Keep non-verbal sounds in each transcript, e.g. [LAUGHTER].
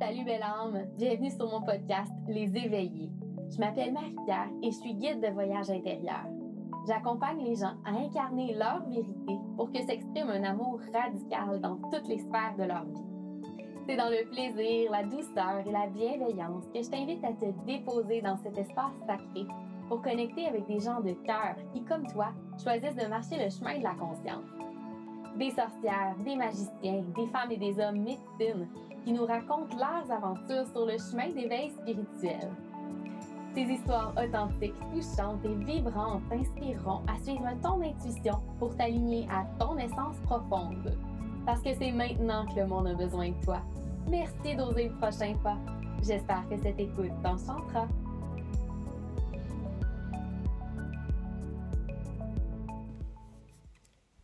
Salut belle âme, bienvenue sur mon podcast Les Éveillés. Je m'appelle Marie-Pierre et je suis guide de voyage intérieur. J'accompagne les gens à incarner leur vérité pour que s'exprime un amour radical dans toutes les sphères de leur vie. C'est dans le plaisir, la douceur et la bienveillance que je t'invite à te déposer dans cet espace sacré pour connecter avec des gens de cœur qui, comme toi, choisissent de marcher le chemin de la conscience. Des sorcières, des magiciens, des femmes et des hommes médecines qui nous racontent leurs aventures sur le chemin d'éveil spirituel. Ces histoires authentiques, touchantes et vibrantes t'inspireront à suivre ton intuition pour t'aligner à ton essence profonde. Parce que c'est maintenant que le monde a besoin de toi. Merci d'oser le prochain pas. J'espère que cette écoute t'enchantera.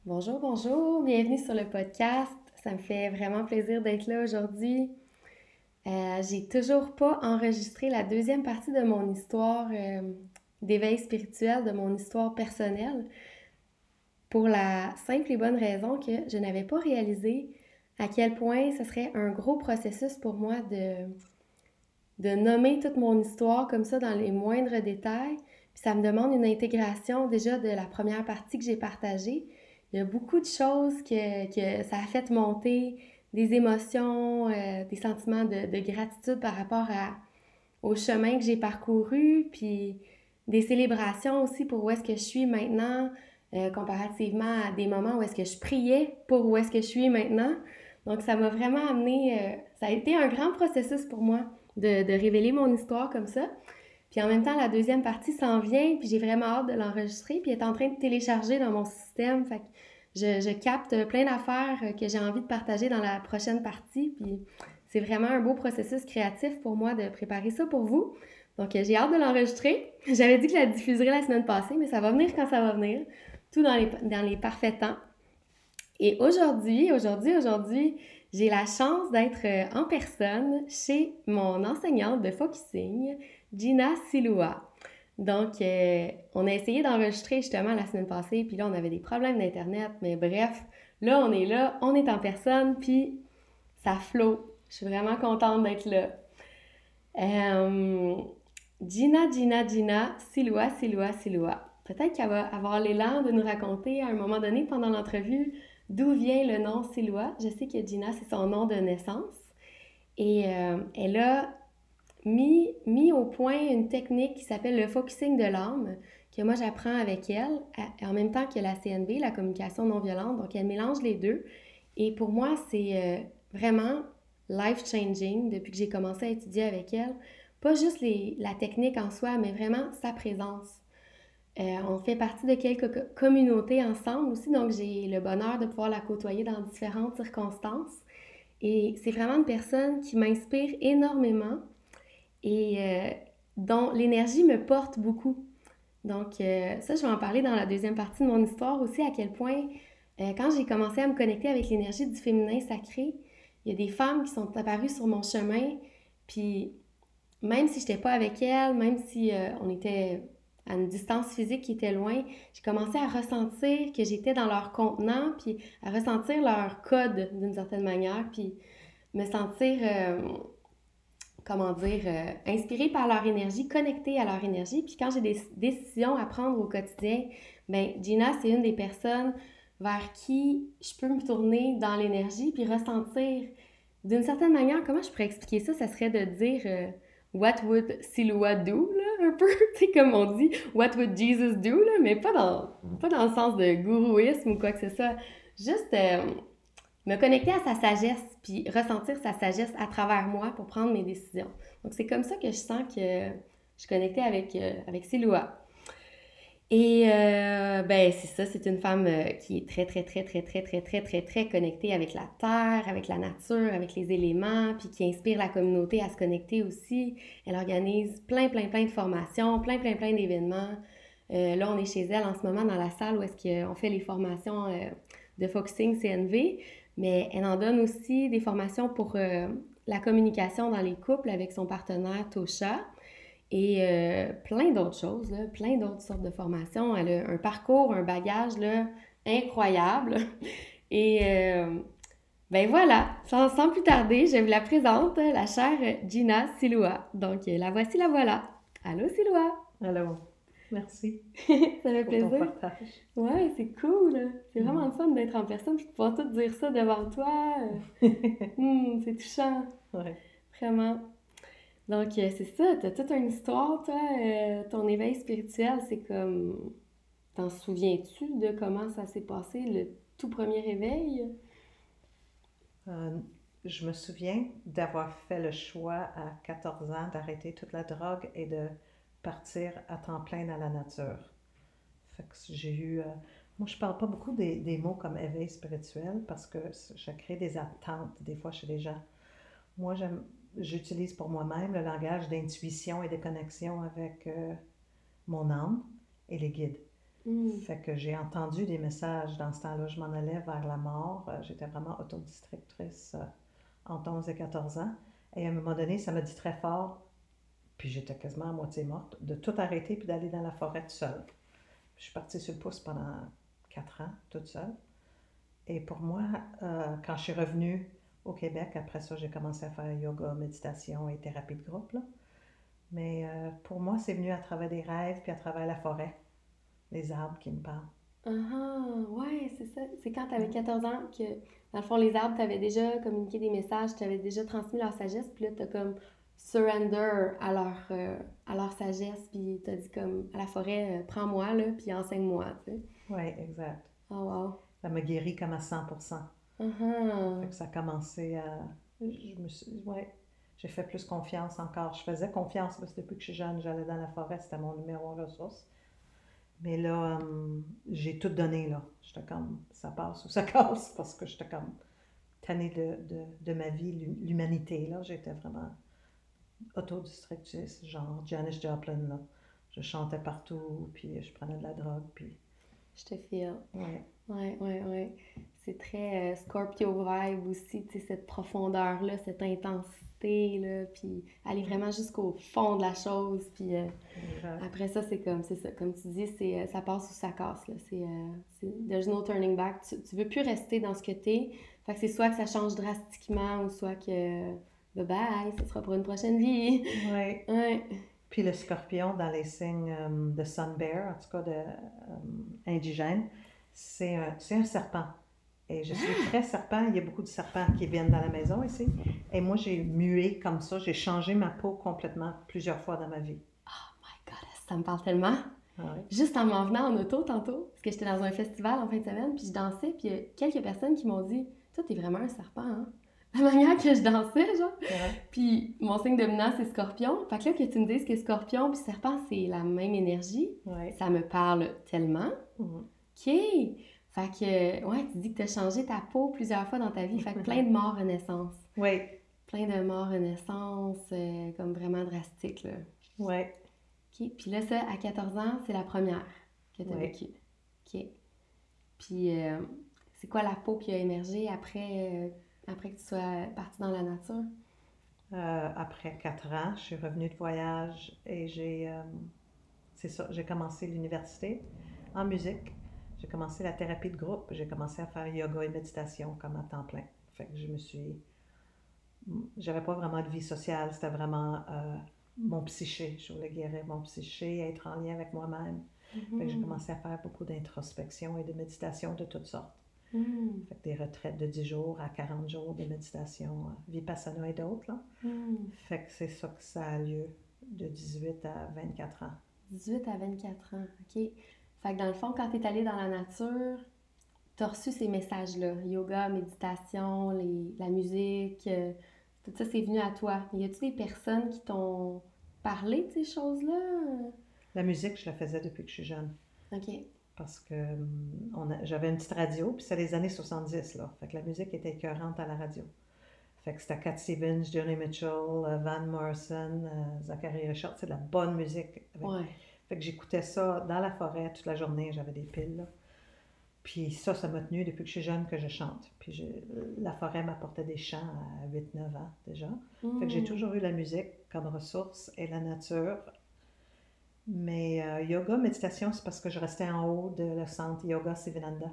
Bonjour, bonjour, bienvenue sur le podcast. Ça me fait vraiment plaisir d'être là aujourd'hui. Euh, j'ai toujours pas enregistré la deuxième partie de mon histoire euh, d'éveil spirituel, de mon histoire personnelle, pour la simple et bonne raison que je n'avais pas réalisé à quel point ce serait un gros processus pour moi de, de nommer toute mon histoire comme ça dans les moindres détails. Puis ça me demande une intégration déjà de la première partie que j'ai partagée. Il y a beaucoup de choses que, que ça a fait monter, des émotions, euh, des sentiments de, gratitude par rapport à, au chemin que j'ai parcouru, puis des célébrations aussi pour où est-ce que je suis maintenant, euh, comparativement à des moments où est-ce que je priais pour où est-ce que je suis maintenant. Donc, ça m'a vraiment amené, euh, ça a été un grand processus pour moi de, de, révéler mon histoire comme ça. Puis en même temps, la deuxième partie s'en vient, puis j'ai vraiment hâte de l'enregistrer, puis elle est en train de télécharger dans mon système. Fait je, capte plein d'affaires que j'ai envie de partager dans la prochaine partie. Puis c'est vraiment un beau processus créatif pour moi de préparer ça pour vous. Donc j'ai hâte de l'enregistrer. [LAUGHS] J'avais dit que je la diffuserais la semaine passée, mais ça va venir quand ça va venir. Tout dans les, dans les parfaits temps. Et aujourd'hui, aujourd'hui, aujourd'hui, j'ai la chance d'être euh, en personne chez mon enseignante de focusing, Gina Siloua. Donc, euh, on a essayé d'enregistrer justement la semaine passée, puis là, on avait des problèmes d'Internet, mais bref, là, on est là, on est en personne, puis ça flot. Je suis vraiment contente d'être là. Euh, Gina, Gina, Gina, Siloua, Siloua, Siloua. Peut-être qu'elle va avoir l'élan de nous raconter à un moment donné pendant l'entrevue d'où vient le nom Siloua. Je sais que Gina, c'est son nom de naissance. Et euh, elle a mis, mis au point une technique qui s'appelle le focusing de l'âme, que moi j'apprends avec elle, en même temps que la CNV, la communication non violente. Donc elle mélange les deux. Et pour moi, c'est euh, vraiment life-changing depuis que j'ai commencé à étudier avec elle. Pas juste les, la technique en soi, mais vraiment sa présence. Euh, on fait partie de quelques communautés ensemble aussi, donc j'ai le bonheur de pouvoir la côtoyer dans différentes circonstances. Et c'est vraiment une personne qui m'inspire énormément et euh, dont l'énergie me porte beaucoup. Donc, euh, ça, je vais en parler dans la deuxième partie de mon histoire aussi, à quel point, euh, quand j'ai commencé à me connecter avec l'énergie du féminin sacré, il y a des femmes qui sont apparues sur mon chemin, puis même si je n'étais pas avec elles, même si on était à une distance physique qui était loin, j'ai commencé à ressentir que j'étais dans leur contenant, puis à ressentir leur code d'une certaine manière, puis me sentir comment dire, euh, par leur énergie, connectés à leur énergie. Puis quand j'ai des décisions à prendre au quotidien, ben Gina, c'est une des personnes vers qui je peux me tourner dans l'énergie puis ressentir d'une certaine manière, comment je pourrais expliquer ça? Ça serait de dire euh, What would Silhouette do, là, un peu, [LAUGHS] tu comme on dit, What would Jesus do, là, mais pas dans, pas dans le sens de gourouisme ou quoi que ce soit. Juste euh, me connecter à sa sagesse, puis ressentir sa sagesse à travers moi pour prendre mes décisions. Donc, c'est comme ça que je sens que je suis connectée avec, euh, avec. Et euh, ben c'est ça, c'est une femme euh, qui est très, très, très, très, très, très, très, très, très connectée avec la terre, avec la nature, avec les éléments, puis qui inspire la communauté à se connecter aussi. Elle organise plein, plein, plein de formations, plein, plein, plein d'événements. là, on est chez elle en ce moment dans la salle où est-ce qu'on fait les formations de Focusing CNV mais elle en donne aussi des formations pour euh, la communication dans les couples avec son partenaire Tosha et euh, plein d'autres choses, plein d'autres sortes de formations. Elle a un parcours, un bagage incroyable. [LAUGHS] Et euh, Ben voilà, sans, sans, plus tarder, je vous la présente, la chère Gina Siloua. Donc, la voici, la voilà. Allô, Siloua! Allô, merci. [LAUGHS] ça fait plaisir. Ouais, c'est cool. C'est mm. vraiment le fun d'être en personne et de pouvoir tout dire ça devant toi. [LAUGHS] Hmm, c'est touchant. Ouais. Vraiment. Donc, euh, c'est ça, t'as toute une histoire, toi. Euh, ton éveil spirituel, c'est comme. T'en souviens-tu de comment ça s'est passé, le tout premier réveil? Euh, je me souviens d'avoir fait le choix à 14 ans d'arrêter toute la drogue et de partir à temps plein dans la nature. Fait que j'ai eu. moi, je parle pas beaucoup des, des, mots comme éveil spirituel parce que je crée des attentes des fois chez les gens. Moi, j'utilise pour moi-même le langage d'intuition et de connexion avec euh, mon âme et les guides. Mm. Fait que j'ai entendu des messages dans ce temps-là. Je m'en allais vers la mort. Euh, j'étais vraiment autodistrictrice euh, entre 11 et 14 ans. Et à un moment donné, ça m'a dit très fort, puis j'étais quasiment à moitié morte, de tout arrêter puis d'aller dans la forêt toute seule. Je suis partie sur le pouce pendant quatre ans, toute seule. Et pour moi, quand je suis revenue au Québec. Après ça, j'ai commencé à faire yoga, méditation et thérapie de groupe. Là. Mais euh, pour moi, c'est venu à travers des rêves puis à travers la forêt, les arbres qui me parlent. Ah, uh ouais, c'est ça. C'est quand tu avais 14 ans que, dans le fond, les arbres t'avaient déjà communiqué des messages, t'avaient déjà transmis leur sagesse, puis là, t'as comme surrender à leur, euh, à leur sagesse, puis t'as dit comme à la forêt, euh, prends-moi, là, puis enseigne-moi, tu sais. Oui, exact. Oh, wow. Ça m'a guéri comme à 100% Uh ça a commencé à. Je me suis... ouais, j'ai fait plus confiance encore. Je faisais confiance parce que depuis que je suis jeune, j'allais dans la forêt, c'était mon numéro en ressources. Mais là, hum, j'ai tout donné, là. J'étais comme, ça passe ou ça [LAUGHS] casse, parce que j'étais comme tannée de, de, de ma vie, l'humanité, là. J'étais vraiment autodestructrice, genre Janis Joplin, là. Je chantais partout, puis je prenais de la drogue, puis... Je te file. Ouais. Ouais, ouais, ouais. C'est très euh, Scorpio vibe aussi, tu sais, cette profondeur-là, cette intensité, là, puis aller vraiment jusqu'au fond de la chose, puis euh, après ça, c'est comme, c'est ça, comme tu dis, c'est, euh, ça passe ou ça casse, là, c'est, there's no turning back, tu, tu veux plus rester dans ce que t'es, fait que c'est soit que ça change drastiquement, ou soit que, bye bye, ce sera pour une prochaine vie. Ouais. ouais. Puis le scorpion dans les signes de Sun Bear, en tout cas de indigène, c'est un, c'est un serpent. Et je suis [GASPS] très serpent. Il y a beaucoup de serpents qui viennent dans la maison ici. Et moi, j'ai mué comme ça. J'ai changé ma peau complètement plusieurs fois dans ma vie. Oh my God, ça me parle tellement. Ah Juste en m'en venant en auto tantôt, parce que j'étais dans un festival en fin de semaine, puis je dansais, puis il y a quelques personnes qui m'ont dit Toi, t'es vraiment un serpent, hein [LAUGHS] La manière que je dansais, genre. Puis mon signe dominant, c'est scorpion. Fait que là, que tu me dises que scorpion puis serpent, c'est la même énergie, ça me parle tellement. Mhm. OK! Fait que, ouais, tu dis que tu as changé ta peau plusieurs fois dans ta vie. Fait que plein de [LAUGHS] morts renaissance. Oui. Plein de morts renaissance, euh, comme vraiment drastique, là. Oui. OK. Puis là, ça, à 14 ans, c'est la première que tu as vécue. OK. Puis, euh, c'est quoi la peau qui a émergé après, euh, après que tu sois partie dans la nature? après quatre ans, je suis revenue de voyage et j'ai, c'est ça, j'ai commencé l'université en musique. J'ai commencé la thérapie de groupe, j'ai commencé à faire yoga et méditation comme à temps plein. Fait que je me suis. J'avais pas vraiment de vie sociale, c'était vraiment euh, mon psyché. Je voulais guérir mon psyché, être en lien avec moi-même. J'ai mm-hmm. commencé à faire beaucoup d'introspection et de méditation de toutes sortes. Mm. Fait que des retraites de 10 jours à 40 jours de méditation, euh, vipassana et d'autres. Mm. Fait que c'est ça que ça a lieu de 18 à 24 ans. 18 à 24 ans, OK. Fait que dans le fond, quand tu es allé dans la nature, tu as reçu ces messages-là. Yoga, méditation, les, la musique, euh, tout ça, c'est venu à toi. Y a-tu des personnes qui t'ont parlé de ces choses-là? La musique, je la faisais depuis que je suis jeune. OK. Parce que hum, j'avais une petite radio, puis c'est les années 70, là. Fait que la musique était écœurante à la radio. Fait que c'était Cat Stevens, Johnny Mitchell, euh, Van Morrison, euh, Zachary Richard. C'est de la bonne musique. Ouais. Fait que j'écoutais ça dans la forêt toute la journée, j'avais des piles. Puis ça, ça m'a tenu depuis que je suis jeune que je chante. Puis la forêt m'apportait des chants à 8-9 ans déjà. Fait que j'ai mm. toujours eu la musique comme ressource et la nature. Mais euh, yoga, méditation, c'est parce que je restais en haut de le centre Yoga Sivananda.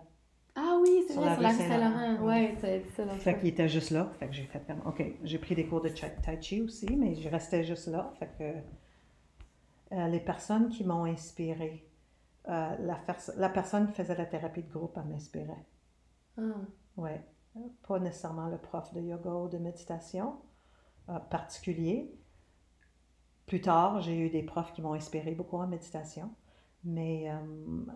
Ah oui, c'est vrai, sur la rue Saint-Laurent. Ouais, dit ça Fait qu'il était juste là. Fait que j'ai fait OK, j'ai pris des cours de tai chi aussi, mais je restais juste là. Fait que euh, les personnes qui m'ont inspiré, euh, la, la personne qui faisait la thérapie de groupe, elle m'inspirait. Ah. Oui. Pas nécessairement le prof de yoga ou de méditation particulier. Plus tard, j'ai eu des profs qui m'ont inspiré beaucoup en méditation. Mais euh,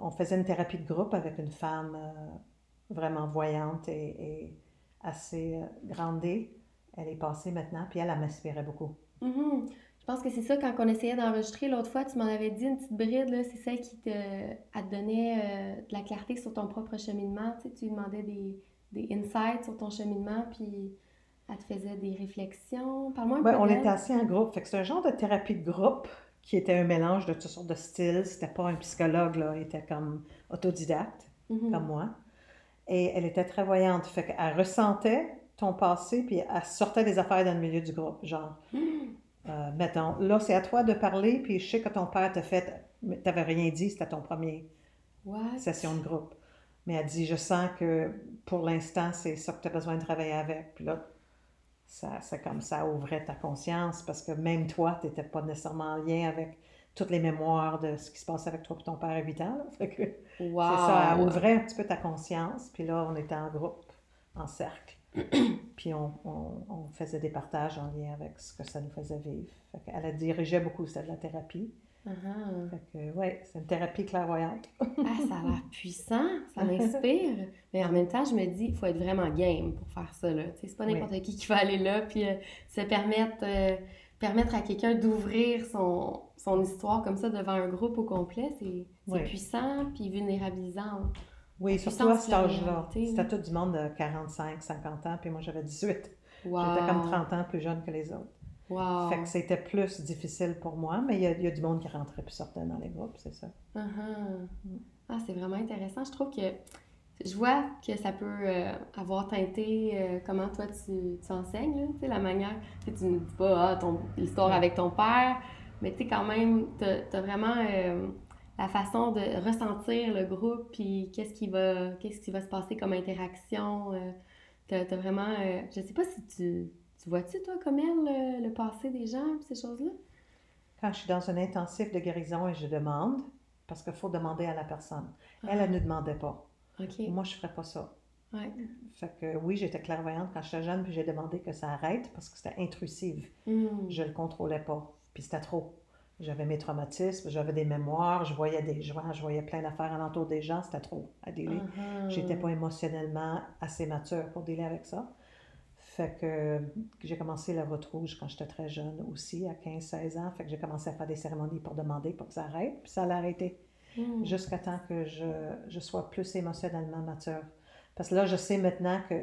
on faisait une thérapie de groupe avec une femme euh, vraiment voyante et, assez euh, grandée. Elle est passée maintenant, puis elle, elle m'inspirait beaucoup. Mhm. Je pense que c'est ça, quand on essayait d'enregistrer l'autre fois, tu m'en avais dit une petite bride, c'est celle qui te, elle te donnait de la clarté sur ton propre cheminement. Tu, sais, tu lui demandais des, des insights sur ton cheminement, puis elle te faisait des réflexions? Parle-moi un Ouais, peu on d'elle. était assis en groupe. Fait que c'est un genre de thérapie de groupe qui était un mélange de toutes sortes de styles. C'était pas un psychologue, là. Elle était comme autodidacte. Mhm. comme moi. Et elle était très voyante. Fait qu'elle ressentait ton passé, puis elle sortait des affaires dans le milieu du groupe. Genre, [GASPS] euh, mettons, là, c'est à toi de parler, puis je sais que ton père t'a fait, mais t'avais rien dit, c'était ton premier What? session de groupe. Mais elle dit, je sens que pour l'instant, c'est ça que tu as besoin de travailler avec. Puis là, ça, c'est comme ça ouvrait ta conscience, parce que même toi, tu n'étais pas nécessairement en lien avec toutes les mémoires de ce qui se passait avec toi et ton père à 8 ans. là. [LAUGHS] Fait que, Wow! c'est ça, elle ouvrait un petit peu ta conscience. Puis là, on était en groupe, en cercle. [CLEARS THROAT] puis on, on- on faisait des partages en lien avec ce que ça nous faisait vivre. Fait qu'elle a dirigé beaucoup, c'était de la thérapie. Uh-huh. Fait que, ouais, c'est une thérapie clairvoyante. Ah, ça a l'air [LAUGHS] puissant, ça m'inspire. Mais en même temps, je me dis, il faut être vraiment game pour faire ça. Là. C'est pas n'importe qui qui va aller là puis euh, se permettre, euh, permettre à quelqu'un d'ouvrir son, son histoire comme ça devant un groupe au complet. C'est Oui. puissant puis vulnérabilisant. Oui, surtout à cet âge-là. C'était tout du monde de 45, 50 ans, puis moi j'avais 18. Wow. J'étais comme 30 ans plus jeune que les autres. Wow. Fait que c'était plus difficile pour moi, mais il y, y a du monde qui rentrait plus sortait dans les groupes, c'est ça. Uh-huh. Ah, c'est vraiment intéressant. Je trouve que je vois que ça peut euh, avoir teinté euh, comment toi tu, tu enseignes, là. Tu sais, la manière. Tu ne dis pas ah, ton, l'histoire Ouais. avec ton père, mais tu sais, quand même, tu as, vraiment euh, la façon de ressentir le groupe, puis qu'est-ce qui va, qu'est-ce qui va se passer comme interaction. tu as, vraiment. je sais pas si tu. Tu vois-tu, toi, comme elle, le, le passé des gens, ces choses-là? Quand je suis dans un intensif de guérison et je demande, parce qu'il faut demander à la personne. Elle, elle ne demandait pas. Moi, je ne ferais pas ça. Ouais. Fait que oui, j'étais clairvoyante quand j'étais jeune, puis j'ai demandé que ça arrête parce que c'était intrusif. Hmm. Je le contrôlais pas. Puis c'était trop. J'avais mes traumatismes, j'avais des mémoires, je voyais des joints, je voyais plein d'affaires alentour des gens, c'était trop à dealer. Uh-huh. J'étais pas émotionnellement assez mature pour dealer avec ça. Fait que j'ai commencé la route rouge quand j'étais très jeune aussi, à 15-16 ans. Fait que j'ai commencé à faire des cérémonies pour demander pour que ça arrête. Puis ça allait arrêter Hmm. jusqu'à temps que je, je sois plus émotionnellement mature. Parce que là, je sais maintenant que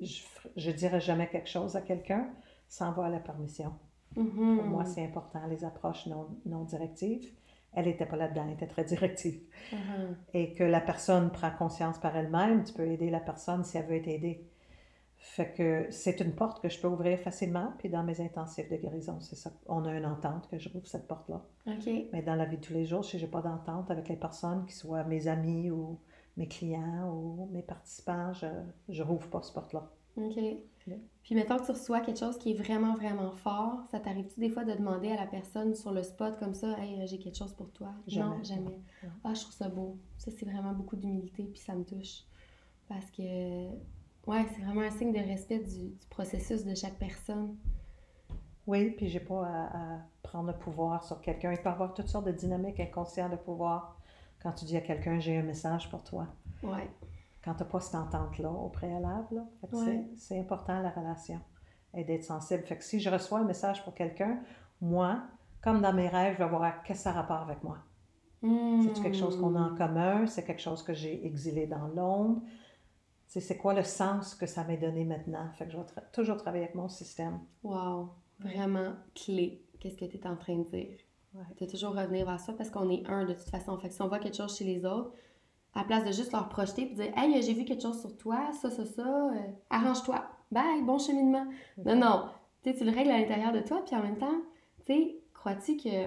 je, je dirais jamais quelque chose à quelqu'un sans avoir la permission. Mhm. Pour moi, c'est important, les approches non, non directives. Elle n'était pas là-dedans, elle était très directive. Mhm. Et que la personne prend conscience par elle-même, tu peux aider la personne si elle veut être aidée. Fait que c'est une porte que je peux ouvrir facilement, puis dans mes intensifs de guérison, c'est ça. On a une entente que je rouvre cette porte-là. OK. Mais dans la vie de tous les jours, si je n'ai pas d'entente avec les personnes, qui soient mes amis ou mes clients ou mes participants, je ne rouvre pas cette porte-là. OK. Puis mettons que tu reçois quelque chose qui est vraiment, vraiment fort, ça t'arrive-tu des fois de demander à la personne sur le spot comme ça, « Hey, euh, j'ai quelque chose pour toi? » Non, Jamais. Ah, je trouve ça beau. Ça, c'est vraiment beaucoup d'humilité, puis ça me touche. Parce que, ouais, c'est vraiment un signe de respect du, du processus de chaque personne. Oui, puis j'ai pas à, à prendre le pouvoir sur quelqu'un. Il peut y avoir toutes sortes de dynamiques inconscientes de pouvoir. Quand tu dis à quelqu'un, j'ai un message pour toi. Ouais. Quand tu n'as pas cette entente-là au préalable, Ouais. c'est- important la relation et d'être sensible. Fait que si je reçois un message pour quelqu'un, moi, comme dans mes rêves, je vais voir qu'est-ce que ça a rapport avec moi. C'est quelque chose qu'on a en Hmm. commun, c'est quelque chose que j'ai exilé dans l'ombre? C'est quoi le sens que ça m'est donné maintenant? Fait que je vais tra- toujours travailler avec mon système. Wow. Vraiment clé. Qu'est-ce que tu es en train de dire? Ouais. De toujours revenir vers ça parce qu'on est un de toute façon. Fait que si on voit quelque chose chez les autres, à la place de juste leur projeter et dire Hey, j'ai vu quelque chose sur toi, ça, ça, ça, euh, arrange-toi. Bye, bon cheminement. Non, non. Tu le règles à l'intérieur de toi, puis en même temps, tu sais, crois-tu que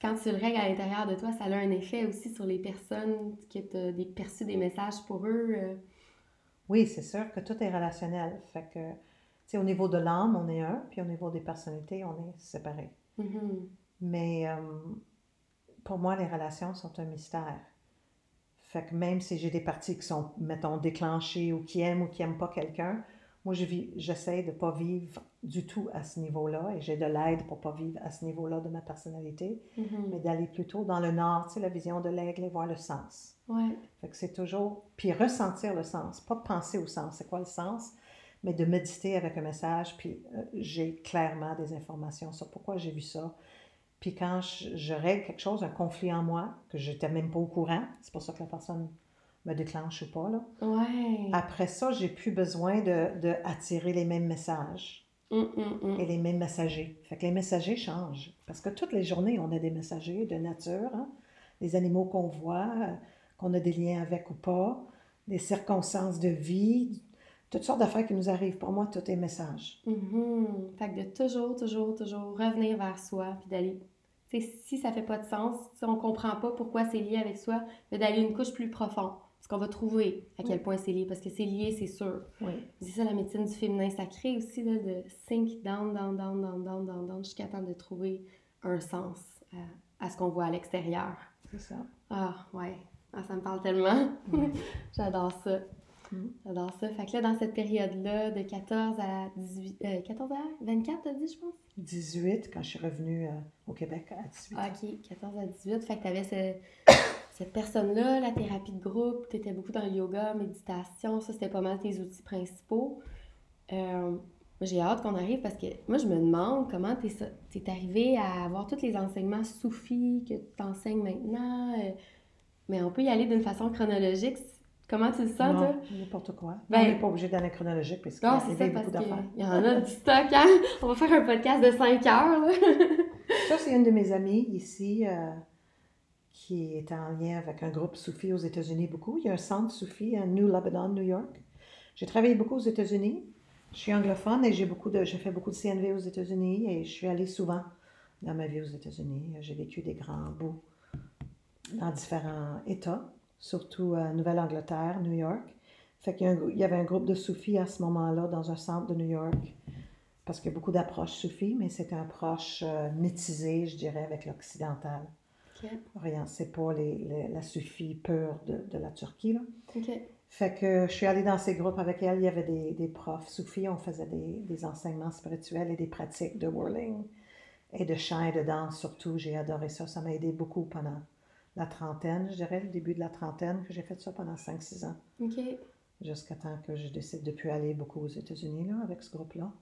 quand tu le règles à l'intérieur de toi, ça a un effet aussi sur les personnes que tu as des, perçu des messages pour eux. euh? Oui, c'est sûr que tout est relationnel. Fait que, tu sais, au niveau de l'âme, on est un, puis au niveau des personnalités, on est séparés. Mhm. Mais euh, pour moi, les relations sont un mystère. Fait que même si j'ai des parties qui sont, mettons, déclenchées ou qui aiment ou qui n'aiment pas quelqu'un, moi, je j'essaie de ne pas vivre du tout à ce niveau-là et j'ai de l'aide pour ne pas vivre à ce niveau-là de ma personnalité, Mhm. mais d'aller plutôt dans le nord, tu sais, la vision de l'aigle et voir le sens. Ouais. Fait que c'est toujours, puis ressentir le sens, pas penser au sens, c'est quoi le sens, mais de méditer avec un message, puis euh, j'ai clairement des informations sur pourquoi j'ai vu ça. Puis quand je, je règle quelque chose, un conflit en moi, que je n'étais même pas au courant, c'est pour ça que la personne me déclenche ou pas, là. Ouais. Après ça, j'ai plus besoin de, de attirer les mêmes messages Hum, hum, hum. et les mêmes messagers. Fait que les messagers changent. Parce que toutes les journées, on a des messagers de nature, hein, les animaux qu'on voit, euh, qu'on a des liens avec ou pas, des circonstances de vie, toutes sortes d'affaires qui nous arrivent. Pour moi, tout est message. Mhm. Fait que de toujours, toujours, toujours revenir vers soi, puis d'aller. Si ça fait pas de sens, si on comprend pas pourquoi c'est lié avec soi, mais d'aller une couche plus profonde. Parce qu'on va trouver à quel point c'est lié, parce que c'est lié, c'est sûr. Oui. C'est ça la médecine du féminin sacré aussi, là, de sink down, down, down, down, down, down, down, jusqu'à temps de trouver un sens à, à ce qu'on voit à l'extérieur. C'est ça. Ah, ouais. Ah, ça me parle tellement. [LAUGHS] J'adore ça. Mm. J'adore ça. Fait que là, dans cette période-là, de 14 à 18... euh, 14 à 24, t'as dit, je pense? 18, quand je suis revenue euh, au Québec à 18 Ah, OK, 14 à 18. Fait que t'avais ce- cette personne-là, la thérapie de groupe, t'étais beaucoup dans le yoga, méditation, ça, c'était pas mal tes outils principaux. Euh, j'ai hâte qu'on arrive parce que moi, je me demande comment t'es, ça- t'es arrivé à avoir tous les enseignements soufis que t'enseignes maintenant. euh, mais on peut y aller d'une façon chronologique. Comment tu le sens, Non, toi? n'importe quoi. Ben- on n'est pas obligé d'aller chronologique parce qu'il y a beaucoup d'affaires. qu'il y en a du stock, hein? On va faire un podcast de 5 heures, là. Ça, c'est une de mes amies ici euh, qui est en lien avec un groupe soufi aux États-Unis beaucoup. Il y a un centre soufi à New Lebanon, New York. J'ai travaillé beaucoup aux États-Unis. Je suis anglophone et j'ai beaucoup de, j'ai fait beaucoup de CNV aux États-Unis et je suis allée souvent dans ma vie aux États-Unis. J'ai vécu des grands bouts dans différents États, surtout Nouvelle-Angleterre, New York. Fait qu'il y, il y avait un groupe de soufis à ce moment-là dans un centre de New York parce qu'il y a beaucoup d'approches soufis, mais c'est une approche euh, métisée, je dirais, avec l'occidental. Rien, c'est pas les, les- la soufie pure de, de la Turquie. Là. Fait que je suis allée dans ces groupes avec elle. Il y avait des, des profs soufis, on faisait des, des enseignements spirituels et des pratiques de whirling et de chant et de danse surtout. J'ai adoré ça. Ça m'a aidé beaucoup pendant la trentaine, je dirais, le début de la trentaine, que j'ai fait ça pendant 5-6 ans, jusqu'à temps que je décide de plus aller beaucoup aux États-Unis là, avec ce groupe-là.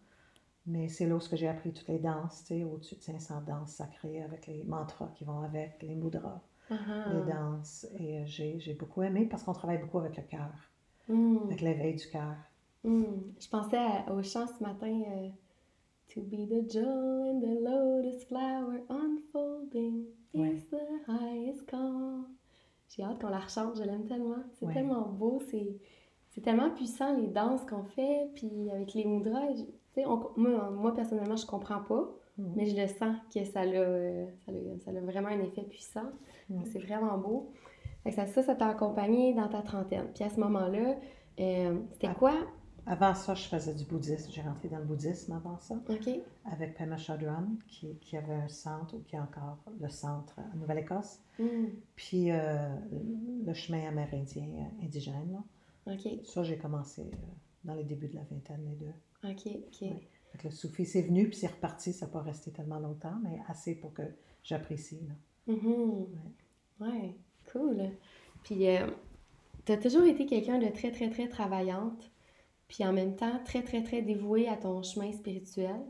Mais c'est là où j'ai appris toutes les danses, tu sais, au-dessus de 500 danses sacrées avec les mantras qui vont avec, les mudras, Ah, les danses. Et euh, j'ai beaucoup aimé parce qu'on travaille beaucoup avec le cœur, Hmm. avec l'éveil du cœur. Hmm. Je pensais à- au chant ce matin. euh, To be the jewel in the lotus flower unfolding Ouais. is the highest call. J'ai hâte qu'on la rechante, je l'aime tellement. C'est Ouais. tellement beau, c'est c'est tellement puissant les danses qu'on fait, puis avec les mudras. On- moi, moi, personnellement, je comprends pas, Mhm. mais je le sens que ça a, euh, ça a, ça a vraiment un effet puissant. Mhm. C'est vraiment beau. Ça, ça, t'a accompagné dans ta trentaine. Puis à ce moment-là, euh, c'était Ah. quoi? Avant ça, je faisais du bouddhisme. J'ai rentré dans le bouddhisme avant ça, OK. avec Pema Chodron, qui, qui avait un centre, ou qui a encore le centre en Nouvelle-Écosse. Hmm. Puis euh, le chemin amérindien, euh, indigène. Là. OK, Ça, j'ai commencé dans les débuts de la vingtaine, les deux. OK, OK. Ouais. Fait que le soufi, c'est venu, puis c'est reparti. Ça n'a pas resté tellement longtemps, mais assez pour que j'apprécie. là. Mhm. Ouais, cool. Puis, euh, t'as toujours été quelqu'un de très, très, très travaillante, puis en même temps très, très, très dévouée à ton chemin spirituel.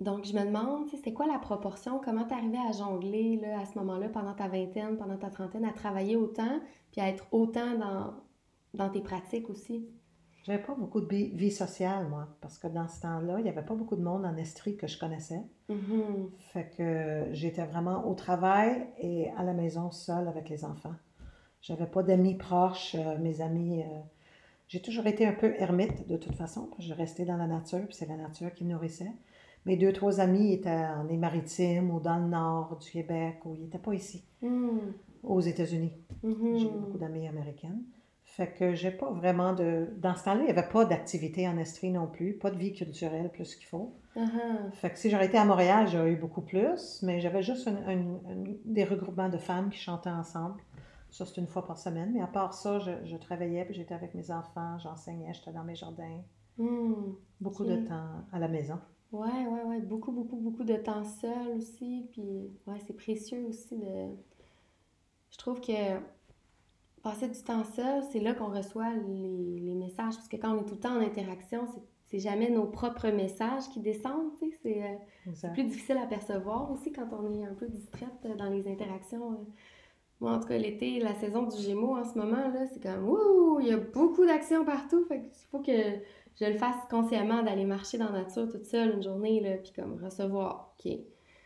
Donc, je me demande, tu c'est quoi la proportion? Comment t'arrivais à jongler là, à ce moment-là, pendant ta vingtaine, pendant ta trentaine, à travailler autant, puis à être autant dans, dans tes pratiques aussi? J'avais pas beaucoup de vie, sociale, moi, parce que dans ce temps-là, il n'y avait pas beaucoup de monde en Estrie que je connaissais. Mhm. Fait que j'étais vraiment au travail et à la maison seule avec les enfants. J'avais pas d'amis proches, euh, mes amis. euh, J'ai toujours été un peu ermite de toute façon, parce que je restais dans la nature, puis c'est la nature qui me nourrissait. mes deux, trois amis étaient en les maritimes ou dans le nord du Québec ou ils n'étaient pas ici, Hmm. aux États-Unis. Mhm. J'ai beaucoup d'amis américaines. Fait que j'ai pas vraiment de. Dans ce temps-là, il n'y avait pas d'activité en Estrie non plus, pas de vie culturelle plus qu'il faut. Uh-huh. Fait que si j'aurais été à Montréal, j'aurais eu beaucoup plus, mais j'avais juste un- un- un- des regroupements de femmes qui chantaient ensemble. Ça, c'est une fois par semaine. Mais à part ça, je, je travaillais, puis j'étais avec mes enfants, j'enseignais, j'étais dans mes jardins. Hmm. Beaucoup de temps à la maison. Ouais, ouais, ouais. Beaucoup, beaucoup, beaucoup de temps seul aussi. Puis, ouais, c'est précieux aussi de. Je trouve que passer du temps seul, c'est là qu'on reçoit les, les messages. Parce que quand on est tout le temps en interaction, c'est, jamais nos propres messages qui descendent. C'est, euh, plus difficile à percevoir aussi quand on est un peu distraite euh, dans les interactions. euh. Moi, en tout cas, l'été, la saison du Gémeaux en ce moment, là, c'est comme, ouh, il y a beaucoup d'actions partout. Fait qu'il faut que je le fasse consciemment d'aller marcher dans la nature toute seule une journée, là, puis comme recevoir, OK.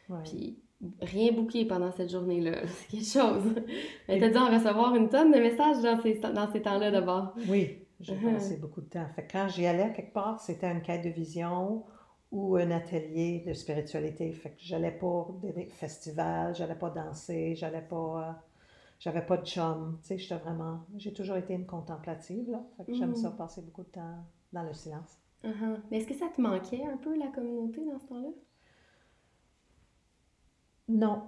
Ouais. Puis rien booker pendant cette journée-là. [LAUGHS] C'est quelque chose. [LAUGHS] Elle t'a dit en recevoir une tonne de messages dans ces, dans ces temps-là d'abord. Oui, j'ai [LAUGHS] passé beaucoup de temps. Fait que quand j'y allais quelque part, c'était une quête de vision ou un atelier de spiritualité. Fait que j'allais pas des des festivals, j'allais pas danser, j'allais pas. euh, j'avais pas de chum. Tu sais, j'étais vraiment. J'ai toujours été une contemplative, là. Fait que j'aime Mhm. ça, passer beaucoup de temps dans le silence. Uh-huh. Mais est-ce que ça te manquait un peu, la communauté, dans ce temps-là? Non,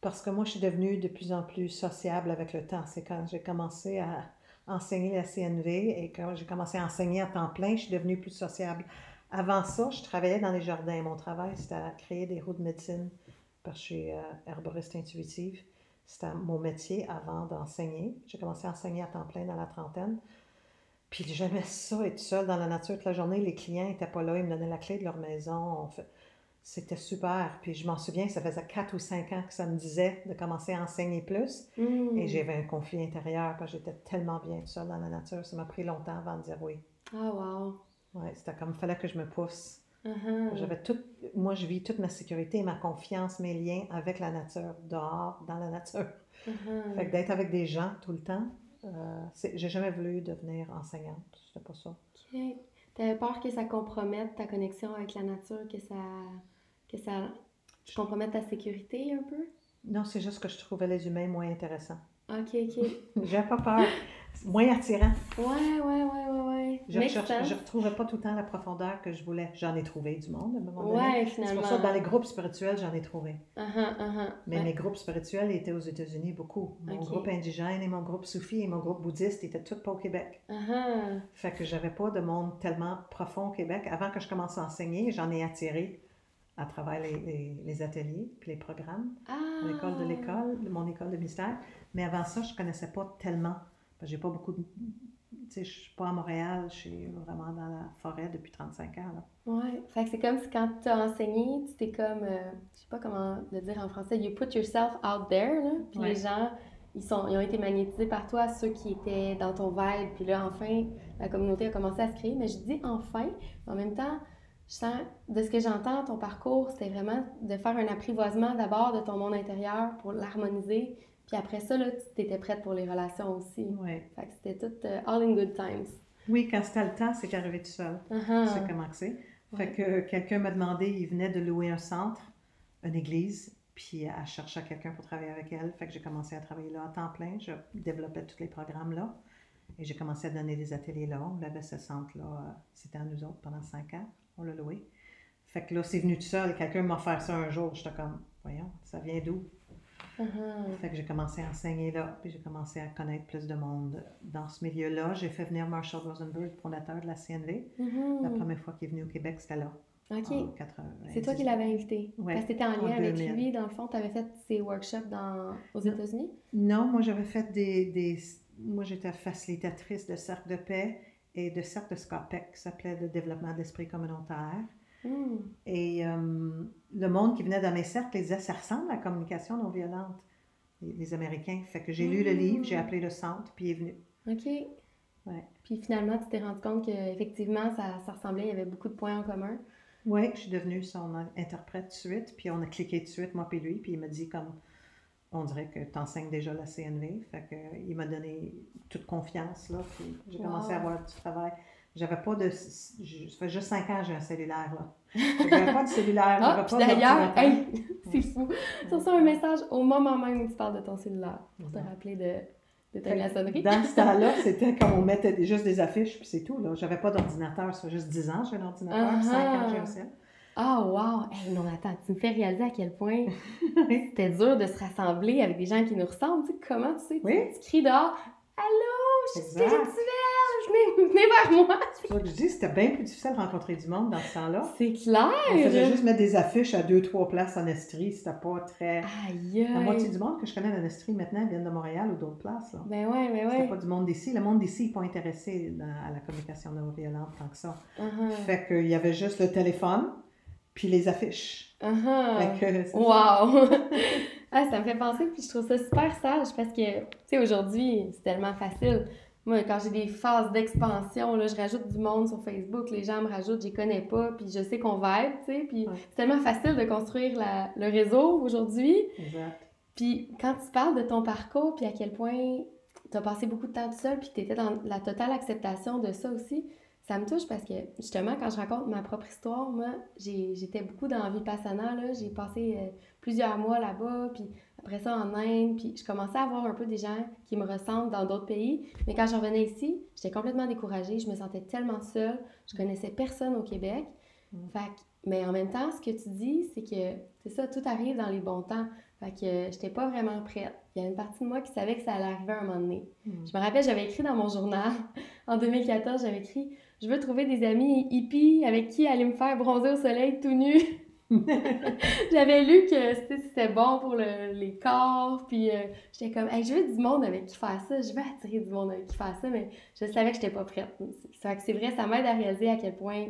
parce que moi, je suis devenue de plus en plus sociable avec le temps. C'est quand j'ai commencé à enseigner la CNV et quand j'ai commencé à enseigner à temps plein, je suis devenue plus sociable. Avant ça, je travaillais dans les jardins. Mon travail, c'était à créer des roues de médecine parce que je suis euh, herboriste intuitive. C'était mon métier avant d'enseigner. J'ai commencé à enseigner à temps plein dans la trentaine. Puis j'aimais ça, être seule dans la nature toute la journée. Les clients n'étaient pas là, ils me donnaient la clé de leur maison. C'était super. Puis je m'en souviens, ça faisait quatre ou cinq ans que ça me disait de commencer à enseigner plus. Et j'avais un conflit intérieur parce que j'étais tellement bien seule dans la nature. Ça m'a pris longtemps avant de dire oui. Ah, wow. Ouais, c'était comme, il fallait que je me pousse. Uh-huh. J'avais tout, moi, je vis toute ma sécurité, ma confiance, mes liens avec la nature, dehors, dans la nature. Uh-huh. Fait que d'être avec des gens tout le temps, euh, c'est- j'ai jamais voulu devenir enseignante. C'était pas ça. OK. T'avais peur que ça compromette ta connexion avec la nature, que ça, que ça compromette ta sécurité un peu? Non, c'est juste que je trouvais les humains moins intéressants. OK, OK. [LAUGHS] J'ai pas peur. Moins attirant. Ouais, ouais, ouais, ouais, ouais. Je ne retrouvais pas tout le temps la profondeur que je voulais. J'en ai trouvé du monde à un moment donné. Ouais, C'est finalement. pour ça que dans les groupes spirituels, j'en ai trouvé. Uh-huh, uh-huh. Mais Ouais. mes groupes spirituels étaient aux États-Unis beaucoup. Mon groupe indigène et mon groupe soufi et mon groupe bouddhiste étaient tous pas au Québec. Uh-huh. Fait que j'avais pas de monde tellement profond au Québec. Avant que je commence à enseigner, j'en ai attiré à travers les, les- les ateliers puis les programmes, Ah! l'école de l'école, mon école de mystère. Mais avant ça, je connaissais pas tellement. J'ai pas beaucoup de. Tu sais, je suis pas à Montréal, je suis vraiment dans la forêt depuis 35 ans. Là. Ouais. Fait que c'est comme si quand tu as enseigné, tu t'es comme, euh, je sais pas comment le dire en français, you put yourself out there, là. Puis Ouais. les gens, ils, sont, ils ont été magnétisés par toi, ceux qui étaient dans ton vibe. Puis là, enfin, la communauté a commencé à se créer. Mais je dis enfin, mais en même temps, je sens, de ce que j'entends, ton parcours, c'était vraiment de faire un apprivoisement d'abord de ton monde intérieur pour l'harmoniser. Puis après ça, là, tu étais prête pour les relations aussi. Ouais. Fait que c'était tout euh, all in good times. Oui, quand c'était le temps, c'est arrivé tout seul. Uh-huh. C'est comment que c'est. Ouais. Fait que quelqu'un m'a demandé, il venait de louer un centre, une église, puis elle cherchait quelqu'un pour travailler avec elle. Fait que j'ai commencé à travailler là à temps plein. Je développais tous les programmes là. Et j'ai commencé à donner des ateliers là. On avait ce centre-là. euh, C'était à nous autres pendant cinq ans. On l'a loué. Fait que là, c'est venu tout seul. Quelqu'un m'a offert ça un jour. J'étais comme, voyons, ça vient d'où? Uh-huh. Fait que j'ai commencé à enseigner là, puis j'ai commencé à connaître plus de monde dans ce milieu-là. J'ai fait venir Marshall Rosenberg, fondateur de la CNV. Mhm. La première fois qu'il est venu au Québec, c'était là. OK. en 90. C'est toi qui l'avais invité? Ouais, Parce que t'étais en en lien avec 2000. lui, dans le fond, tu avais fait ses workshops dans... aux. États-Unis? Non, moi j'avais fait des, des- Moi j'étais facilitatrice de cercle de paix et de cercle de SCOPEC qui s'appelait le développement d'esprit communautaire. Hmm. Et euh, le monde qui venait dans mes cercles, disaient ça ressemble à la communication non violente, les, les Américains. Fait que j'ai lu le livre, j'ai appelé le centre, puis il est venu. OK. Ouais. Puis finalement, tu t'es rendu compte qu'effectivement, ça, ça ressemblait, il y avait beaucoup de points en commun? Oui, je suis devenue son interprète de suite, puis on a cliqué de suite, moi puis lui, puis il m'a dit comme, on dirait que tu enseignes déjà la CNV, fait que il m'a donné toute confiance, là, puis j'ai Wow. commencé à avoir du travail. J'avais pas de. je- Ça fait juste 5 ans que j'ai un cellulaire, là. J'avais pas de cellulaire, [LAUGHS] Ah, j'avais puis pas d'ailleurs, hey, [LAUGHS] c'est fou. Reçois un message au moment même où tu parles de ton cellulaire pour te rappeler de, de ta la sonnerie. Dans ce temps-là, [LAUGHS] c'était comme on mettait juste des affiches, puis c'est tout. là. J'avais pas d'ordinateur, ça fait juste 10 ans j'ai un ordinateur, Ah 5 ans ah. j'ai un cell. Ah, wow! Hey, non, attends, tu me fais réaliser à quel point c'était dur de se rassembler avec des gens qui nous ressemblent. Tu sais, comment tu sais, tu- Oui. tu, cries dehors Allô, je suis spirituelle, venez, venez vers moi! C'est ça que je dis, c'était bien plus difficile de rencontrer du monde dans ce temps-là. C'est clair! On faisait juste mettre des affiches à deux, trois places en Estrie, c'était pas très... Aïe! La moitié du monde que je connais en Estrie maintenant viennent de Montréal ou d'autres places. Là. Ben ouais, ben C'était ouais. pas du monde d'ici. Le monde d'ici n'est pas intéressé dans- à la communication non violente tant que ça. Uh-huh, Fait qu'il y avait juste le téléphone, puis les affiches. c'est ça. Wow! [LAUGHS] ah, ça me fait penser, puis je trouve ça super sage parce que, tu sais, aujourd'hui, c'est tellement facile. Moi, quand j'ai des phases d'expansion, là, je rajoute du monde sur Facebook, les gens me rajoutent, je les connais pas, puis je sais qu'on va être, tu sais, puis Ouais. c'est tellement facile de construire la- le réseau aujourd'hui. Exact. Puis quand tu parles de ton parcours, puis à quel point tu as passé beaucoup de temps tout seul, puis tu étais dans la totale acceptation de ça aussi, ça me touche parce que justement, quand je raconte ma propre histoire, moi, j'étais beaucoup dans Vipassana, là. J'ai passé euh, plusieurs mois là-bas, puis après ça en Inde, puis je commençais à voir un peu des gens qui me ressemblent dans d'autres pays. Mais quand je revenais ici, j'étais complètement découragée, je me sentais tellement seule, je connaissais personne au Québec. Mm. Fait que- mais en même temps, ce que tu dis, c'est que c'est ça, tout arrive dans les bons temps. Fait que euh, j'étais pas vraiment prête. Il y a une partie de moi qui savait que ça allait arriver à un moment donné. Mm. Je me rappelle, j'avais écrit dans mon journal, [LAUGHS] en 2014, j'avais écrit « Je veux trouver des amis hippies avec qui aller me faire bronzer au soleil tout nu. [LAUGHS] » J'avais lu que c'était- bon pour le- les corps, puis euh, j'étais comme hey, « Je veux du monde avec qui faire ça, je veux attirer du monde avec qui faire ça, mais je savais que j'étais pas prête. » c'est vrai, ça m'aide à réaliser à quel point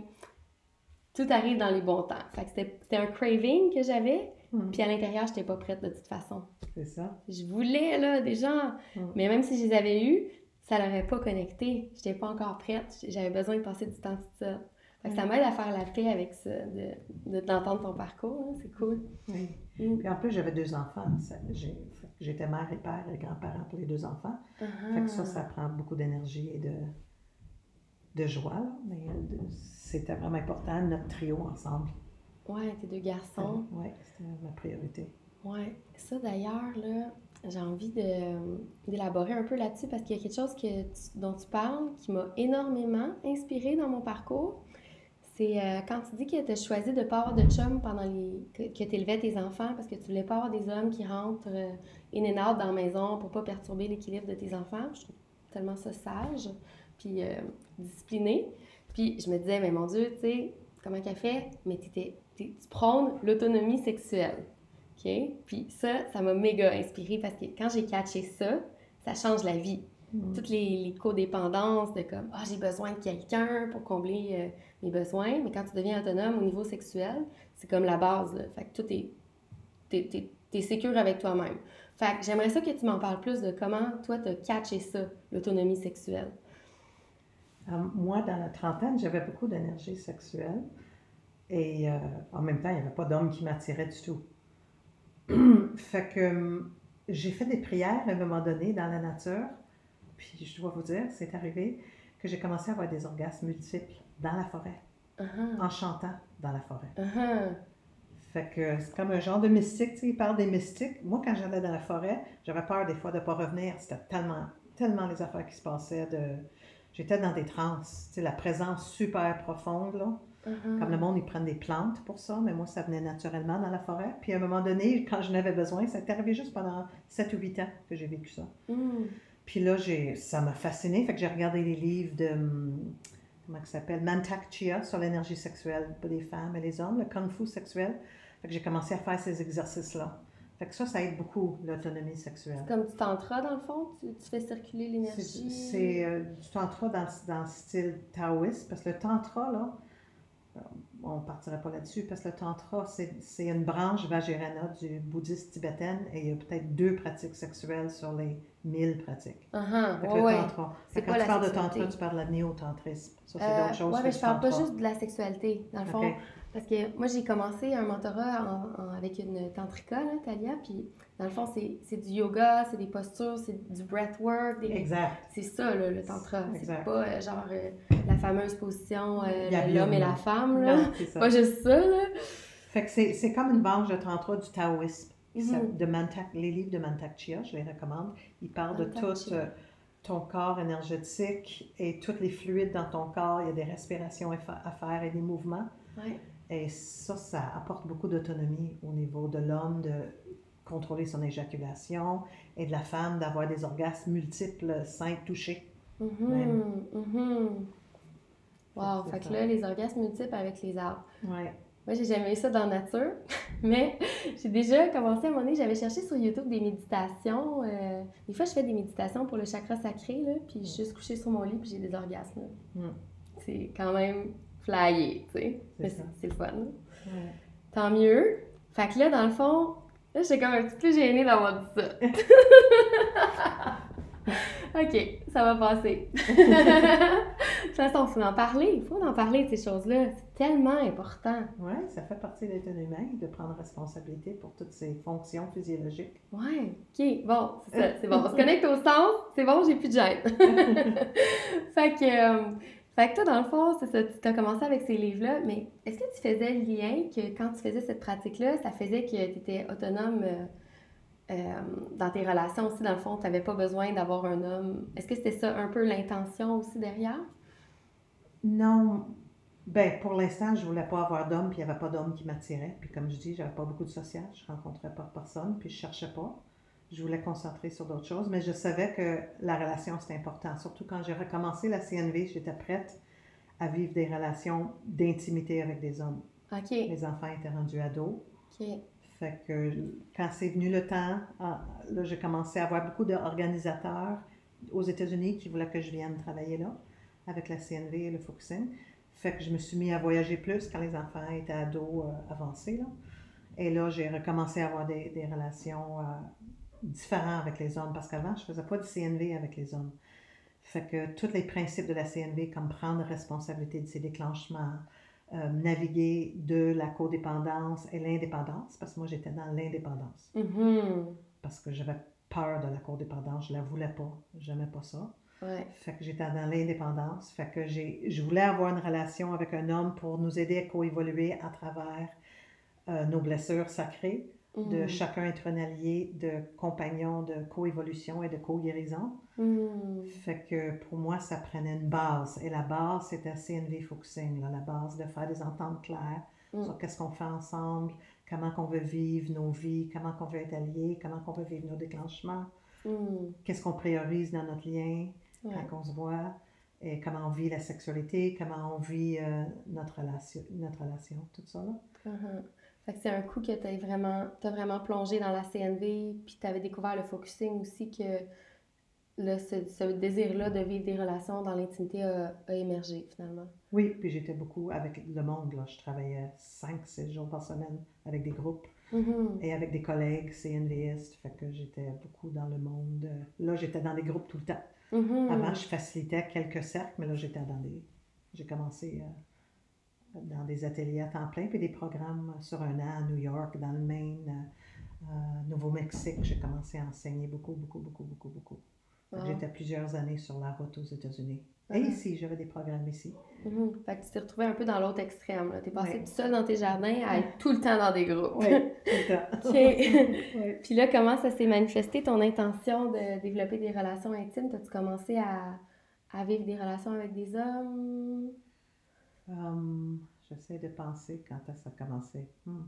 tout arrive dans les bons temps. C'était un craving que j'avais, Mm. puis à l'intérieur, j'étais pas prête de toute façon. C'est ça. Je voulais, là, des gens. Mm. Mais même si je les avais eus, ça l'aurait pas connecté. J'étais pas encore prête. J'avais besoin de passer du temps toute seule. Fait que ça m'aide à faire la paix avec ça, de, de d'entendre ton parcours. hein. C'est cool. Oui. Mm. Puis en plus, j'avais deux enfants. J'étais mère et père et grand-parent pour les deux enfants. Fait que ça, ça prend beaucoup d'énergie et de, de joie. là. Mais c'était vraiment important, notre trio ensemble. Ouais, tes deux garçons. Oui, c'était ma priorité. Ouais. Ça, d'ailleurs, là, j'ai envie de, d'élaborer un peu là-dessus parce qu'il y a quelque chose dont tu parles qui m'a énormément inspirée dans mon parcours. C'est euh, quand tu dis que tu as choisi de ne pas avoir de chum pendant les. que, tu élevais tes enfants parce que tu voulais pas avoir des hommes qui rentrent euh, in and out dans la maison pour pas perturber l'équilibre de tes enfants. Je trouve tellement sage, puis euh, discipliné. Puis je me disais, mais mon Dieu, tu sais, comment qu'elle fait? Mais t'étais- t'es- tu prônes l'autonomie sexuelle. OK? Puis ça, ça m'a méga inspirée parce que quand j'ai catché ça, ça change la vie. Mm. Toutes les, les codépendances de comme, ah, j'ai besoin de quelqu'un pour combler euh, mes besoins. Mais quand tu deviens autonome au niveau sexuel, c'est comme la base. Là. Fait que tout est. T'es, t'es, t'es sécure avec toi-même. Fait que j'aimerais ça que tu m'en parles plus de comment toi t'as catché ça, l'autonomie sexuelle. Euh, moi, dans la trentaine, j'avais beaucoup d'énergie sexuelle. Et euh, en même temps, il n'y avait pas d'homme qui m'attirait du tout. [CLEARS THROAT] fait que hum, j'ai fait des prières à un moment donné dans la nature. Puis je dois vous dire, c'est arrivé que j'ai commencé à avoir des orgasmes multiples dans la forêt, Uh-huh. en chantant dans la forêt. Uh-huh. Fait que c'est comme un genre de mystique, tu sais, il parle des mystiques. Moi, quand j'allais dans la forêt, j'avais peur des fois de ne pas revenir. C'était tellement, tellement les affaires qui se passaient. De... J'étais dans des trans, tu sais, la présence super profonde, là. Uh-huh. Comme le monde, ils prennent des plantes pour ça, mais moi, ça venait naturellement dans la forêt. Puis à un moment donné, quand je n'avais besoin, ça est arrivé juste pendant 7 ou 8 ans que j'ai vécu ça. Mm. Puis là, j'ai, ça m'a fasciné. Fait que j'ai regardé les livres de, comment ça s'appelle, Mantak Chia sur l'énergie sexuelle pour les femmes et les hommes, le kung fu sexuel. Fait que j'ai commencé à faire ces exercices-là. Fait que ça, ça aide beaucoup l'autonomie sexuelle. C'est comme du tantra, dans le fond, tu, tu fais circuler C'est, l'énergie? c'est, euh, du tantra dans, dans le style taoïste, parce que le tantra, là, on ne partirait pas là-dessus, parce que le tantra, c'est, c'est une branche vajrayana du bouddhisme tibétain, et il y a peut-être deux pratiques sexuelles sur les 1000 pratiques. Uh-huh. Fait que Ouais, le tantra. Quand tu parles de tantra, tu parles de néotantrisme. Ça, c'est Euh, d'autres choses que mais je parle pas juste de la sexualité, dans le fond. Parce que moi, j'ai commencé un mentorat en- en- avec une tantrika, là, Talia, puis dans le fond, c'est du yoga, c'est des postures, c'est du breathwork, des... Exact. c'est ça, là, le tantra. C'est pas euh, genre euh, la fameuse position, euh, l'homme et la femme, là. Non, ça. Pas juste ça, là. Fait que c'est comme une branche de tantra du taoïsme. Ça- Mhm. de Mantak, les livres de Mantak Chia, je les recommande. Ils parlent de tout euh, ton corps énergétique et tous les fluides dans ton corps. Il y a des respirations à fa- à faire et des mouvements. Ouais. Et ça, ça apporte beaucoup d'autonomie au niveau de l'homme de contrôler son éjaculation et de la femme d'avoir des orgasmes multiples, cinq touchés. Mhm, Même. mhm. Wow, fait que là, les orgasmes multiples avec les arbres. Ouais. Moi, j'ai jamais eu ça dans la nature, [LAUGHS] mais [LAUGHS] j'ai déjà commencé à un moment donné, j'avais cherché sur YouTube des méditations. euh, des fois, je fais des méditations pour le chakra sacré, là, puis je suis juste couchée sur mon lit, puis j'ai des orgasmes. Mm. C'est quand même flyé, tu sais. C'est le fun. Ouais. Tant mieux. Fait que là, dans le fond, là, j'étais comme un petit peu gênée d'avoir dit ça. [LAUGHS] ok, ça va passer. [LAUGHS] de toute façon, il faut en parler. Il faut en parler de ces choses-là. C'est tellement important. Ouais, ça fait partie d'être un humain, de prendre responsabilité pour toutes ses fonctions physiologiques. Ouais, ok, bon, c'est ça, c'est bon. On se connecte au sens, c'est bon, j'ai plus de gêne. [LAUGHS] fait que, euh, fait que toi, dans le fond, c'est ça, tu as commencé avec ces livres-là, mais est-ce que tu faisais le lien que quand tu faisais cette pratique-là, ça faisait que tu étais autonome euh, euh, dans tes relations aussi, dans le fond, tu n'avais pas besoin d'avoir un homme. Est-ce que c'était ça un peu l'intention aussi derrière? Non. Ben, pour l'instant, je voulais pas avoir d'homme, puis il n'y avait pas d'homme qui m'attirait. Puis comme je dis, j'avais pas beaucoup de social, je rencontrais pas personne, puis je cherchais pas. Je voulais concentrer sur d'autres choses, mais je savais que la relation, c'était important. Surtout quand j'ai recommencé la CNV, j'étais prête à vivre des relations d'intimité avec des hommes. Ok, Mes enfants étaient rendus ados. ok. Fait que quand c'est venu le temps, ah, là, j'ai commencé à avoir beaucoup d'organisateurs aux États-Unis qui voulaient que je vienne travailler là, avec la CNV et le focusing. Fait que je me suis mis à voyager plus quand les enfants étaient ados euh, avancés. Là. Et là, j'ai recommencé à avoir des, des relations euh, différentes avec les hommes parce qu'avant, je faisais pas de CNV avec les hommes. Fait que tous les principes de la CNV, comme prendre responsabilité de ses déclenchements, euh, naviguer de la codépendance et l'indépendance, parce que moi j'étais dans l'indépendance, Mhm. parce que j'avais peur de la codépendance, je la voulais pas, j'aimais pas ça. Ouais. Fait que j'étais dans l'indépendance, fait que je voulais avoir une relation avec un homme pour nous aider à coévoluer à travers euh, nos blessures sacrées, de Mhm. chacun être un allié, de compagnon de coévolution et de co-guérison. Mhm. Fait que pour moi, ça prenait une base. Et la base, c'était CNV Focusing. là, la base de faire des ententes claires Mm. sur qu'est-ce qu'on fait ensemble, comment qu'on veut vivre nos vies, comment qu'on veut être alliés, comment qu'on veut vivre nos déclenchements, qu'est-ce qu'on priorise dans notre lien Ouais. quand on se voit, et comment on vit la sexualité, comment on vit euh, notre, relation, notre relation, tout ça. Là. Mhm. Fait que c'est un coup que tu as vraiment, t'as vraiment plongé dans la CNV, puis tu avais découvert le focusing aussi, que le, ce, ce désir-là de vivre des relations dans l'intimité a, a émergé finalement. Oui, puis j'étais beaucoup avec le monde. Là. Je travaillais 5-6 jours par semaine avec des groupes. Mhm. et avec des collègues CNVistes, fait que j'étais beaucoup dans le monde. euh, Là, j'étais dans des groupes tout le temps. Mhm. Avant, je facilitais quelques cercles, mais là, j'étais dans des... J'ai commencé euh, dans des ateliers à temps plein, puis des programmes sur un an à New York, dans le Maine, euh, euh, Nouveau-Mexique. J'ai commencé à enseigner beaucoup, beaucoup, beaucoup, beaucoup, beaucoup. Wow. J'étais plusieurs années sur la route aux États-Unis. Et Mhm. ici, j'avais des programmes ici. Mhm. Fait que tu t'es retrouvé un peu dans l'autre extrême. Tu es passé Ouais. tout seul dans tes jardins à être tout le temps dans des groupes. Oui, tout le temps. [LAUGHS] OK. [LAUGHS] Ouais. Puis là, comment ça s'est manifesté, ton intention de développer des relations intimes? As-tu commencé à, à vivre des relations avec des hommes? Hum, J'essaie de penser quand ça a commencé. Hmm.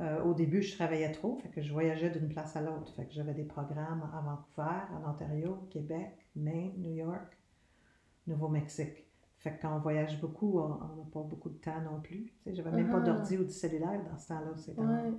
Euh, au début, je travaillais trop, fait que je voyageais d'une place à l'autre. Fait que j'avais des programmes à Vancouver, en Ontario, Québec, Maine, New York, Nouveau-Mexique. Fait que quand on voyage beaucoup, on n'a pas beaucoup de temps non plus. J'avais même pas Ah. d'ordi ou de cellulaire dans ce temps-là. C'était en Ouais.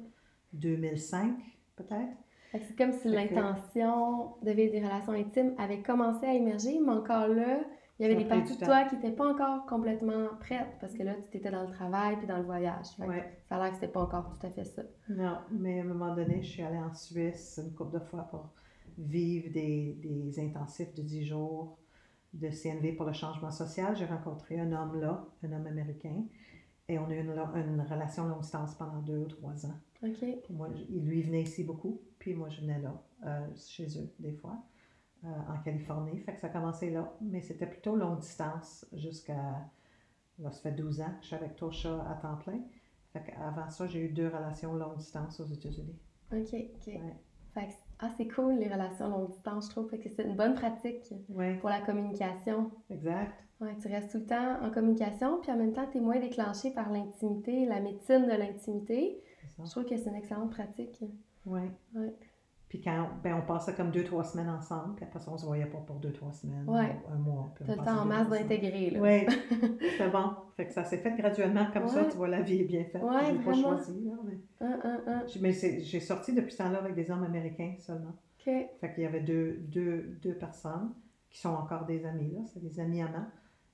2005, peut-être. C'est comme si Fait que- l'intention de vivre des relations intimes avait commencé à émerger, mais encore là, il y avait des parties de toi qui n'étaient pas encore complètement prêtes parce que là, tu étais dans le travail puis dans le voyage. Ouais. Ça a l'air que c'était pas encore tout à fait ça. Non, mais à un moment donné, je suis allée en Suisse une couple de fois pour vivre des, des intensifs de 10 jours de CNV pour le changement social. J'ai rencontré un homme là, un homme américain, et on a eu une, une relation longue distance pendant deux ou trois ans. OK. Puis moi, lui il venait ici beaucoup, puis moi je venais là, euh, chez eux des fois, euh, en Californie. Fait que ça a commencé là, mais c'était plutôt longue distance jusqu'à, là ça fait 12 ans que je suis avec Tosha à temps plein. Fait qu'avant ça, j'ai eu deux relations longue distance aux États-Unis. OK, OK. Ouais. Fait que, ah, c'est cool les relations longue distance, je trouve, fait que c'est une bonne pratique pour la communication. exact. Ouais, tu restes tout le temps en communication, puis en même temps, tu es moins déclenché par l'intimité, la médecine de l'intimité. Je trouve que c'est une excellente pratique. Oui. Ouais. Puis quand ben, on passait comme deux, trois semaines ensemble, puis après ça, on se voyait pas pour deux, trois semaines, Ouais. ou un mois. T'as le temps en masse d'intégrer, là. Oui, [LAUGHS] c'était bon. Fait que ça s'est fait graduellement comme ça, tu vois, la vie est bien faite. Ouais, J'ai pas choisi, là, mais... Un, un, un. J'ai- Mais c'est- j'ai sorti depuis ce temps-là avec des hommes américains seulement. OK. Fait qu'il y avait deux, deux, deux personnes qui sont encore des amis, là. C'est des amis amants.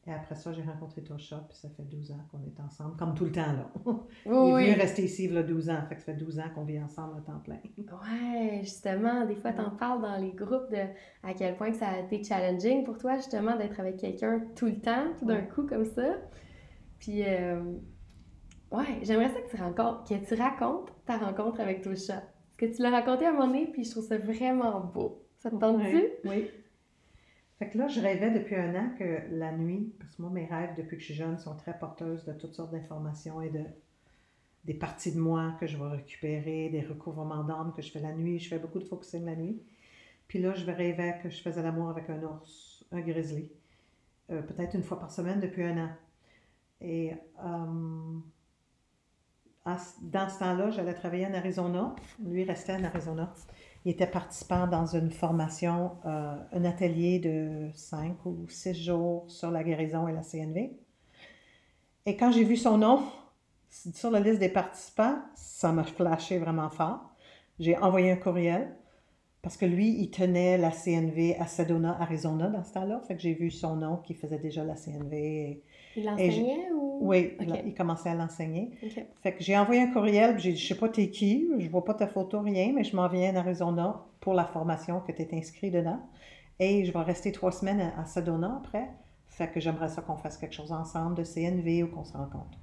Et après ça, j'ai rencontré Tosha, puis ça fait 12 ans qu'on est ensemble, comme tout le temps, là. [LAUGHS] Oui, Il est rester ici, il y a 12 ans. Fait que ça fait 12 ans qu'on vit ensemble à temps plein. [LAUGHS] Ouais, justement, des fois, t'en parles dans les groupes de à quel point que ça a été challenging pour toi, justement, d'être avec quelqu'un tout le temps, tout d'un Ouais. coup, comme ça. Puis, euh, ouais, j'aimerais ça que tu, racontes, que tu racontes ta rencontre avec Tosha. Parce que tu l'as raconté à un moment donné, puis je trouve ça vraiment beau. Ça te tente-tu? Ouais, Oui. Fait que là, je rêvais depuis un an que la nuit, parce que moi, mes rêves depuis que je suis jeune sont très porteuses de toutes sortes d'informations et de des parties de moi que je vais récupérer, des recouvrements d'âme que je fais la nuit. Je fais beaucoup de focusing la nuit. Puis là, je rêvais que je faisais l'amour avec un ours, un grizzly, euh, peut-être une fois par semaine depuis un an. Et euh, dans ce temps-là, j'allais travailler en Arizona. Lui restait en Arizona. Il était participant dans une formation, euh, un atelier de cinq ou six jours sur la guérison et la CNV. Et quand j'ai vu son nom sur la liste des participants, ça m'a flashé vraiment fort. J'ai envoyé un courriel parce que lui, il tenait la CNV à Sedona, Arizona dans ce temps-là. Que j'ai vu son nom qui faisait déjà la CNV. Il l'enseignait ou? oui, il- il commençait à l'enseigner. Fait que j'ai envoyé un courriel, puis j'ai dit, je sais pas t'es qui, je vois pas ta photo, rien, mais je m'en viens en Arizona pour la formation que tu es inscrit dedans. Et je vais rester trois semaines à, à Sedona après. Fait que j'aimerais ça qu'on fasse quelque chose ensemble de CNV ou qu'on se rencontre.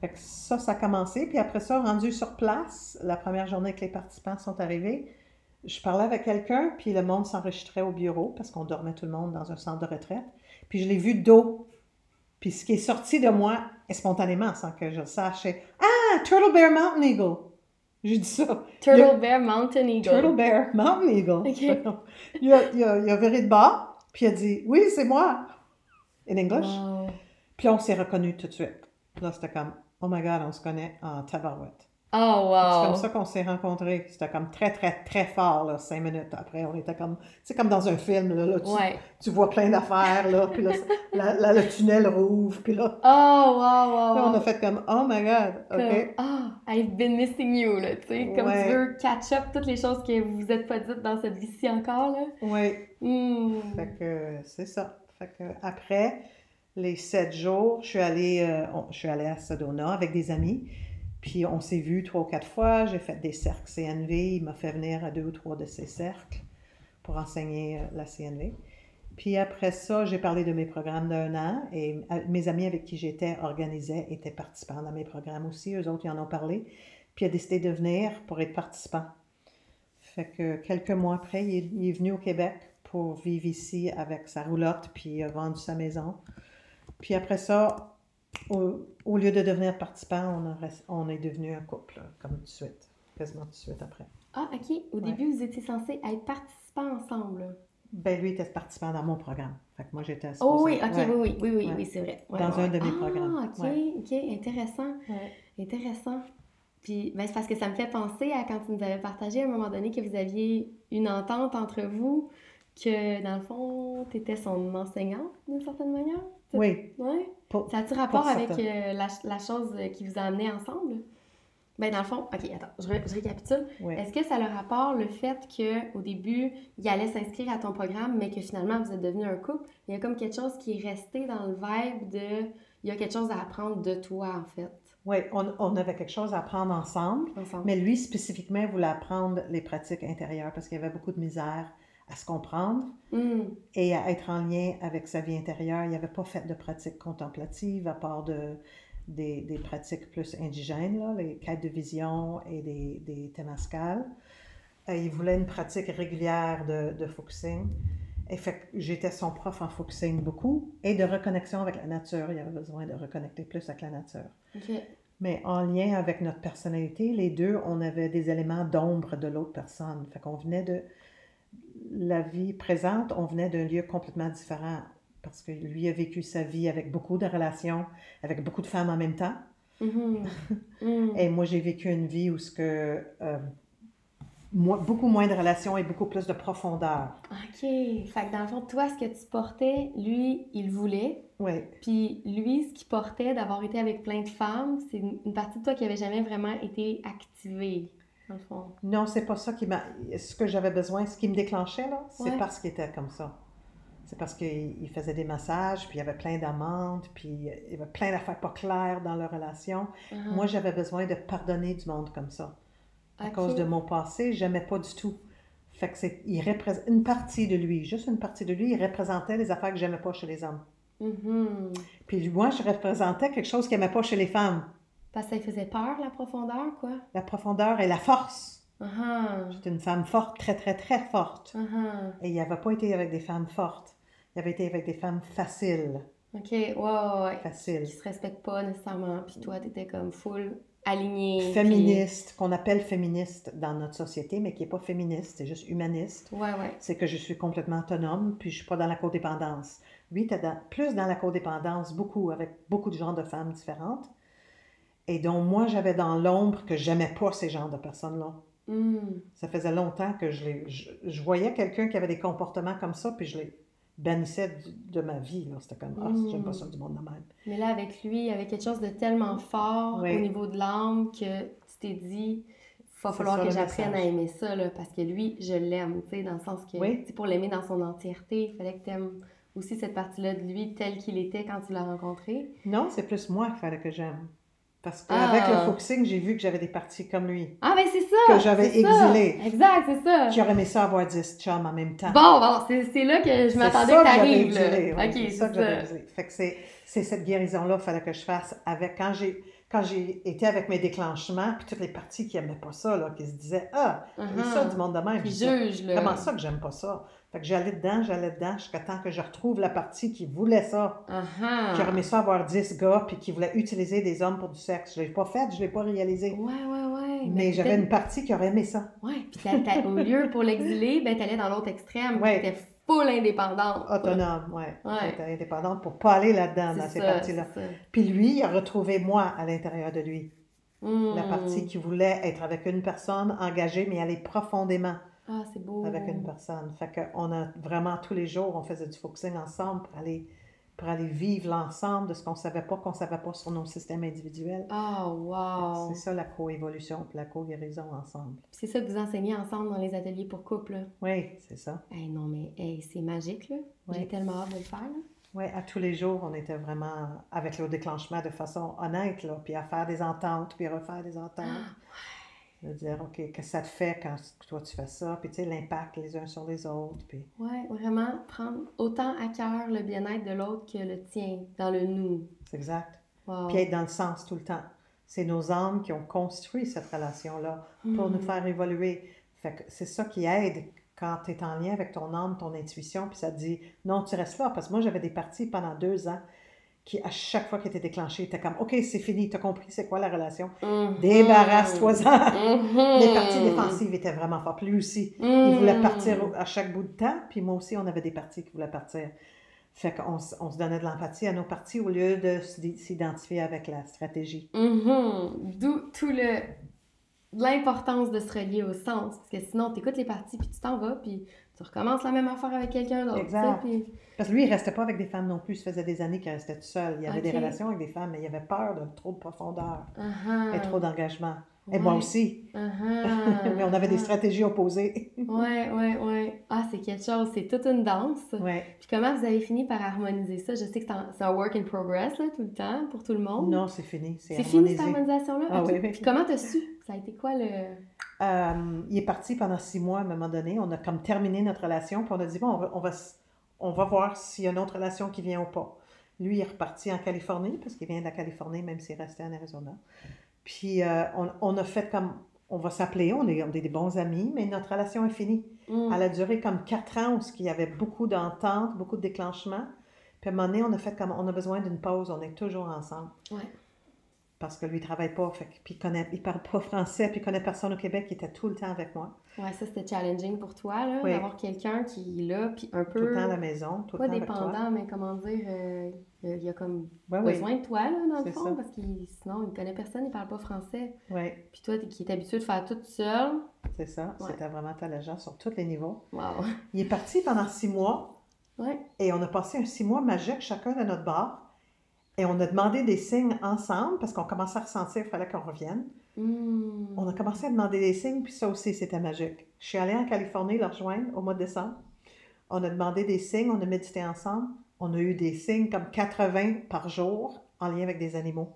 Fait que ça, ça a commencé. Puis après ça, rendu sur place, la première journée que les participants sont arrivés, je parlais avec quelqu'un, puis le monde s'enregistrait au bureau parce qu'on dormait tout le monde dans un centre de retraite. Puis je l'ai vu dos. Puis ce qui est sorti de moi spontanément, sans que je le sache, c'est Ah, Turtle Bear Mountain Eagle. J'ai dit ça. Turtle Bear Mountain Eagle. Turtle Bear Mountain Eagle. Ok. [LAUGHS] il, a, il, a, il a viré de bas, puis il a dit Oui, c'est moi. In English. Wow. Puis on s'est reconnus tout de suite. Là, c'était comme Oh my God, on se connaît en tabarouette. Oh, C'est wow. comme ça qu'on s'est rencontrés. C'était comme très, très, très fort, là, cinq minutes après. On était comme, c'est comme dans un film, là, là, tu, Ouais. tu vois plein d'affaires, là, puis là, la- la- le tunnel rouvre, puis là, Oh, wow, wow, là, on a fait comme, oh my God, Comme, OK. ah, I've been missing you, là, tu sais. Comme Ouais. tu veux catch up toutes les choses que vous vous êtes pas dites dans cette vie-ci encore, là. Oui, Hmm. fait que c'est ça. Fait que après les sept jours, je suis allée, euh, je suis allée à Sedona avec des amis. Puis on s'est vus trois ou quatre fois. J'ai fait des cercles CNV. Il m'a fait venir à deux ou trois de ces cercles pour enseigner euh, la CNV. Puis après ça, j'ai parlé de mes programmes d'un an et euh, mes amis avec qui j'étais organisaient étaient participants dans mes programmes aussi. Eux autres, ils en ont parlé. Puis il a décidé de venir pour être participant. Fait que quelques mois après, il est, il est venu au Québec pour vivre ici avec sa roulotte, puis il a vendu sa maison. Puis après ça, au, au lieu de devenir participant, on, est devenu un couple, comme tout de suite, quasiment tout de suite après. Ah, OK. Au Ouais. début, vous étiez censés être participants ensemble. Ben, lui était participant dans mon programme. Fait que moi, j'étais Oh oui, OK, ouais. oui, oui, oui, oui, Ouais. oui, c'est vrai. Dans un de mes ah, programmes. OK, Ouais. OK, intéressant. Intéressant. Puis, ben, c'est parce que ça me fait penser à quand tu nous avais partagé à un moment donné que vous aviez une entente entre vous, que dans le fond, tu étais son enseignante d'une certaine manière. Oui. Ouais. Pour- Ça a-tu rapport avec euh, la, la chose euh, qui vous a amené ensemble? Ben, dans le fond, OK, attends, je, ré- je récapitule. oui. Est-ce que ça a le rapport le fait qu'au début, il allait s'inscrire à ton programme, mais que finalement, vous êtes devenu un couple? Il y a comme quelque chose qui est resté dans le vibe de il y a quelque chose à apprendre de toi, en fait, Oui, on, on avait quelque chose à apprendre ensemble. ensemble. Mais lui, spécifiquement, voulait apprendre les pratiques intérieures parce qu'il y avait beaucoup de misère à se comprendre Mm. et à être en lien avec sa vie intérieure. Il n'avait pas fait de pratique contemplative à part de, des, des pratiques plus indigènes, là, les quêtes de vision et des, des temascales. Euh, il voulait une pratique régulière de, de focusing. Et fait que j'étais son prof en focusing beaucoup et de reconnexion avec la nature. Il avait besoin de reconnecter plus avec la nature. Mais en lien avec notre personnalité, les deux, on avait des éléments d'ombre de l'autre personne. Fait qu'on venait de la vie présente, on venait d'un lieu complètement différent. Parce que lui a vécu sa vie avec beaucoup de relations, avec beaucoup de femmes en même temps. Mhm. [LAUGHS] Mm. Et moi, j'ai vécu une vie où ce que, euh, moi, beaucoup moins de relations et beaucoup plus de profondeur. OK. Fait que dans le fond, toi, ce que tu portais, lui, il voulait. Oui, Puis lui, ce qu'il portait d'avoir été avec plein de femmes, c'est une partie de toi qui avait jamais vraiment été activée, dans le fond. Non, c'est pas ça qui m'a. Ce que j'avais besoin, ce qui me déclenchait, là, c'est Ouais. parce qu'il était comme ça. C'est parce qu'il il faisait des massages, puis il y avait plein d'amantes, puis il y avait plein d'affaires pas claires dans leur relation. Ah. Moi, j'avais besoin de pardonner du monde comme ça. À cause de mon passé, j'aimais pas du tout. Fait que c'est. Il représente une partie de lui, juste une partie de lui, il représentait les affaires que j'aimais pas chez les hommes. Mhm. Puis moi, je représentais quelque chose qu'il n'aimait pas chez les femmes. Parce que ça lui faisait peur, la profondeur, quoi. La profondeur et la force. Ah. J'étais une femme forte, très, très, très forte. Ah. Et il n'avait pas été avec des femmes fortes. Il avait été avec des femmes faciles. OK, ouais, ouais. Faciles. Qui se respectent pas nécessairement. Puis toi, t'étais comme full alignée. Féministe, qu'on appelle féministe dans notre société, mais qui n'est pas féministe, c'est juste humaniste. Ouais, ouais. C'est que je suis complètement autonome, puis je suis pas dans la codépendance. Lui, tu dans, plus dans la codépendance, beaucoup, avec beaucoup de genres de femmes différentes. Et donc, moi, j'avais dans l'ombre que j'aimais pas ces genres de personnes-là. Mm. Ça faisait longtemps que je, les, je, je voyais quelqu'un qui avait des comportements comme ça, puis je les bannissais de ma vie. C'était comme, ah, Mm. j'aime pas ça du monde de même. Mais là, avec lui, il y avait quelque chose de tellement fort Oui. au niveau de l'âme que tu t'es dit, va C'est falloir que j'apprenne à aimer ça, là, parce que lui, je l'aime, tu sais, dans le sens que, Oui. pour l'aimer dans son entièreté, il fallait que tu aimes aussi cette partie-là de lui tel qu'il était quand tu l'as rencontré. Non, c'est plus moi qu'il fallait que j'aime. Parce Ah. qu'avec le focusing, j'ai vu que j'avais des parties comme lui. Ah, ben c'est ça! Que j'avais c'est ça. exilé. Exact, c'est ça! J'aurais aimé ça avoir 10 chums en même temps? Bon, bon, c'est c'est là que je C'est m'attendais que t'arrives, là. ouais, Ok, c'est c'est ça que j'avais exilé. Fait que c'est, c'est cette guérison-là qu'il fallait que je fasse avec quand j'ai quand j'ai été avec mes déclenchements, puis toutes les parties qui n'aimaient pas ça, là, qui se disaient Ah, c'est Uh-huh. ça du monde de même. Puis ça, juge. Comment ça que j'aime pas ça? Fait que j'allais dedans, j'allais dedans, jusqu'à temps que je retrouve la partie qui voulait ça. Ah J'aurais aimé ça avoir 10 gars, puis qui voulaient utiliser des hommes pour du sexe. Je l'ai pas fait, je l'ai pas réalisé. Ouais, ouais, ouais. Mais j'avais une partie qui aurait aimé ça. Ouais, puis au lieu pour l'exiler, ben t'allais dans l'autre extrême. Ouais. T'étais full indépendante. Autonome, ouais. Ouais. Indépendante pour pas aller là-dedans, dans ces parties-là. Puis lui, il a retrouvé moi à l'intérieur de lui. La Hmm. partie qui voulait être avec une personne engagée, mais aller profondément Ah, c'est beau. avec une personne. Fait qu'on a vraiment tous les jours, on faisait du focusing ensemble pour aller, pour aller vivre l'ensemble de ce qu'on savait pas, qu'on savait pas sur nos systèmes individuels. Ah, wow. C'est ça la coévolution la co-guérison ensemble. C'est ça que vous enseignez ensemble dans les ateliers pour couple. Oui, c'est ça. Hey, non, mais hey, c'est magique, là. J'ai tellement hâte de le faire, là. Oui, à tous les jours, on était vraiment avec le déclenchement de façon honnête, là, puis à faire des ententes, puis à refaire des ententes. De dire, OK, qu'est-ce que ça te fait quand toi tu fais ça, puis tu sais, l'impact les uns sur les autres, puis Ouais, vraiment prendre autant à cœur le bien-être de l'autre que le tien, dans le nous. c'est exact. Wow. Puis être dans le sens tout le temps. C'est nos âmes qui ont construit cette relation-là pour Hmm. nous faire évoluer. Fait que c'est ça qui aide quand tu es en lien avec ton âme, ton intuition, puis ça te dit non, tu restes là. Parce que moi, j'avais des parties pendant deux ans qui, à chaque fois qu'elles étaient déclenchées, étaient comme OK, c'est fini, tu as compris c'est quoi la relation? Mhm. Débarrasse-toi-en. Mhm. Les parties défensives étaient vraiment fortes. Lui aussi, il voulait Mhm. partir à chaque bout de temps, puis moi aussi, on avait des parties qui voulaient partir. Fait qu'on on se donnait de l'empathie à nos parties au lieu de s'id- s'identifier avec la stratégie. D'où tout le l'importance de se relier au sens. Parce que sinon, tu écoutes les parties, puis tu t'en vas, puis tu recommences la même affaire avec quelqu'un d'autre. Exact. puis- Parce que lui, il restait pas avec des femmes non plus. Ça faisait des années qu'il restait tout seul. Il y avait des relations avec des femmes, mais il avait peur de trop de profondeur Ah-ha. et trop d'engagement. Et moi aussi. Ah-ha. [LAUGHS] mais on avait des Ah-ha. stratégies opposées. [LAUGHS] Ouais, ouais, ouais. Ah, c'est quelque chose. C'est toute une danse. ouais. Puis comment vous avez fini par harmoniser ça? Je sais que c'est un, work in progress, là, tout le temps, pour tout le monde. Non, c'est fini. C'est C'est fini, cette harmonisation-là? Ah oui, oui. Puis comment t'as su? Ça a été quoi le. Euh, il est parti pendant six mois à un moment donné. On a comme terminé notre relation, puis on a dit, bon, on va, on va, on va voir s'il y a une autre relation qui vient ou pas. Lui, il est reparti en Californie, parce qu'il vient de la Californie, même s'il est resté en Arizona. Puis euh, on, on a fait comme, on va s'appeler, on est, on est des bons amis, mais notre relation est finie. Mm. Elle a duré comme quatre ans où il y avait beaucoup d'entente, beaucoup de déclenchements. Puis à un moment donné, on a fait comme, on a besoin d'une pause, on est toujours ensemble. Ouais. Parce que lui, il travaille pas, fait, que- puis il connaît, il parle pas [LAUGHS] français, puis il connaît personne au Québec, il était tout le temps avec moi. Ouais, ça c'était challenging pour toi, là, Oui. d'avoir quelqu'un qui est là, puis un Tout peu. le temps à la maison, tout le Pas temps avec toi. dépendant, mais comment dire, euh, il y a- comme Ouais, oui, besoin de toi, là, dans le fond, ça. parce qu'il sinon, il connaît personne, il parle pas français. oui, Puis toi, qui est habitué de faire tout seul, c'est ça. Ouais. C'était vraiment challengeant sur tous les niveaux. wow. Il est parti pendant six mois, Ouais. et on a passé un six mois magique chacun de notre bar. Et on a demandé des signes ensemble, parce qu'on commençait à ressentir qu'il fallait qu'on revienne. Mm. On a commencé à demander des signes, puis ça aussi, c'était magique. Je suis allée en Californie le rejoindre au mois de décembre. On a demandé des signes, on a médité ensemble. On a eu des signes comme 80 par jour en lien avec des animaux.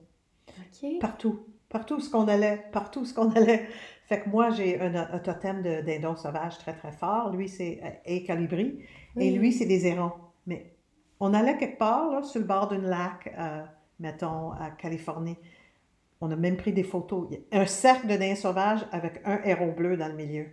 Partout. Partout ce qu'on allait. Partout ce qu'on [LAUGHS] allait. Fait que moi, j'ai un, un totem de dindon sauvage très, très fort. Lui, c'est euh, calibri. Et lui, c'est des hérons. Mais on allait quelque part, là, sur le bord d'un lac, euh, mettons, à Californie. On a même pris des photos. Un cercle de daims sauvages avec un héron bleu dans le milieu.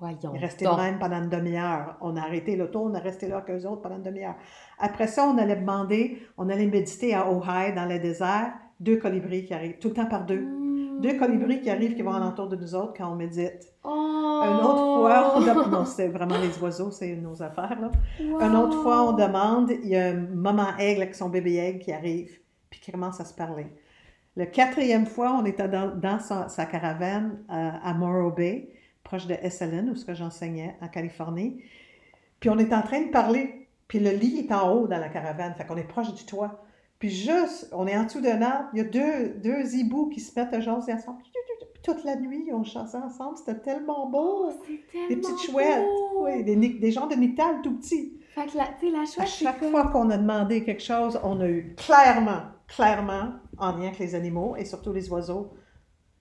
Voyons. Il de même pendant une demi-heure. On a arrêté l'auto, on a resté là avec eux autres pendant une demi-heure. Après ça, on allait demander, on allait méditer à Ojai, dans le désert, deux colibris qui arrivent, tout le temps par deux. Mm. Deux colibris qui arrivent, qui vont alentour de nous autres quand on médite. Oh! Une autre fois, on dem- non, c'est vraiment les oiseaux, c'est nos affaires, là. Une autre fois, on demande, il y a un maman aigle avec son bébé aigle qui arrive, puis qui commence à se parler. Le quatrième fois, on était dans, dans sa, sa caravane euh, à Morro Bay, proche de SLN, où ce que j'enseignais en Californie. Puis on est en train de parler, puis le lit est en haut dans la caravane, fait qu'on est proche du toit. Puis juste, on est en dessous d'un arbre, il y a deux, deux hiboux qui se mettent à jaser ensemble. Puis toute la nuit, on chassait ensemble, c'était tellement beau. Oh, tellement Des petites chouettes, beau. oui, des, genres de nictales tout petits. Fait que la, tu sais, la À chouette, c'est chaque comme- fois qu'on a demandé quelque chose, on a eu clairement, clairement, en lien avec les animaux et surtout les oiseaux.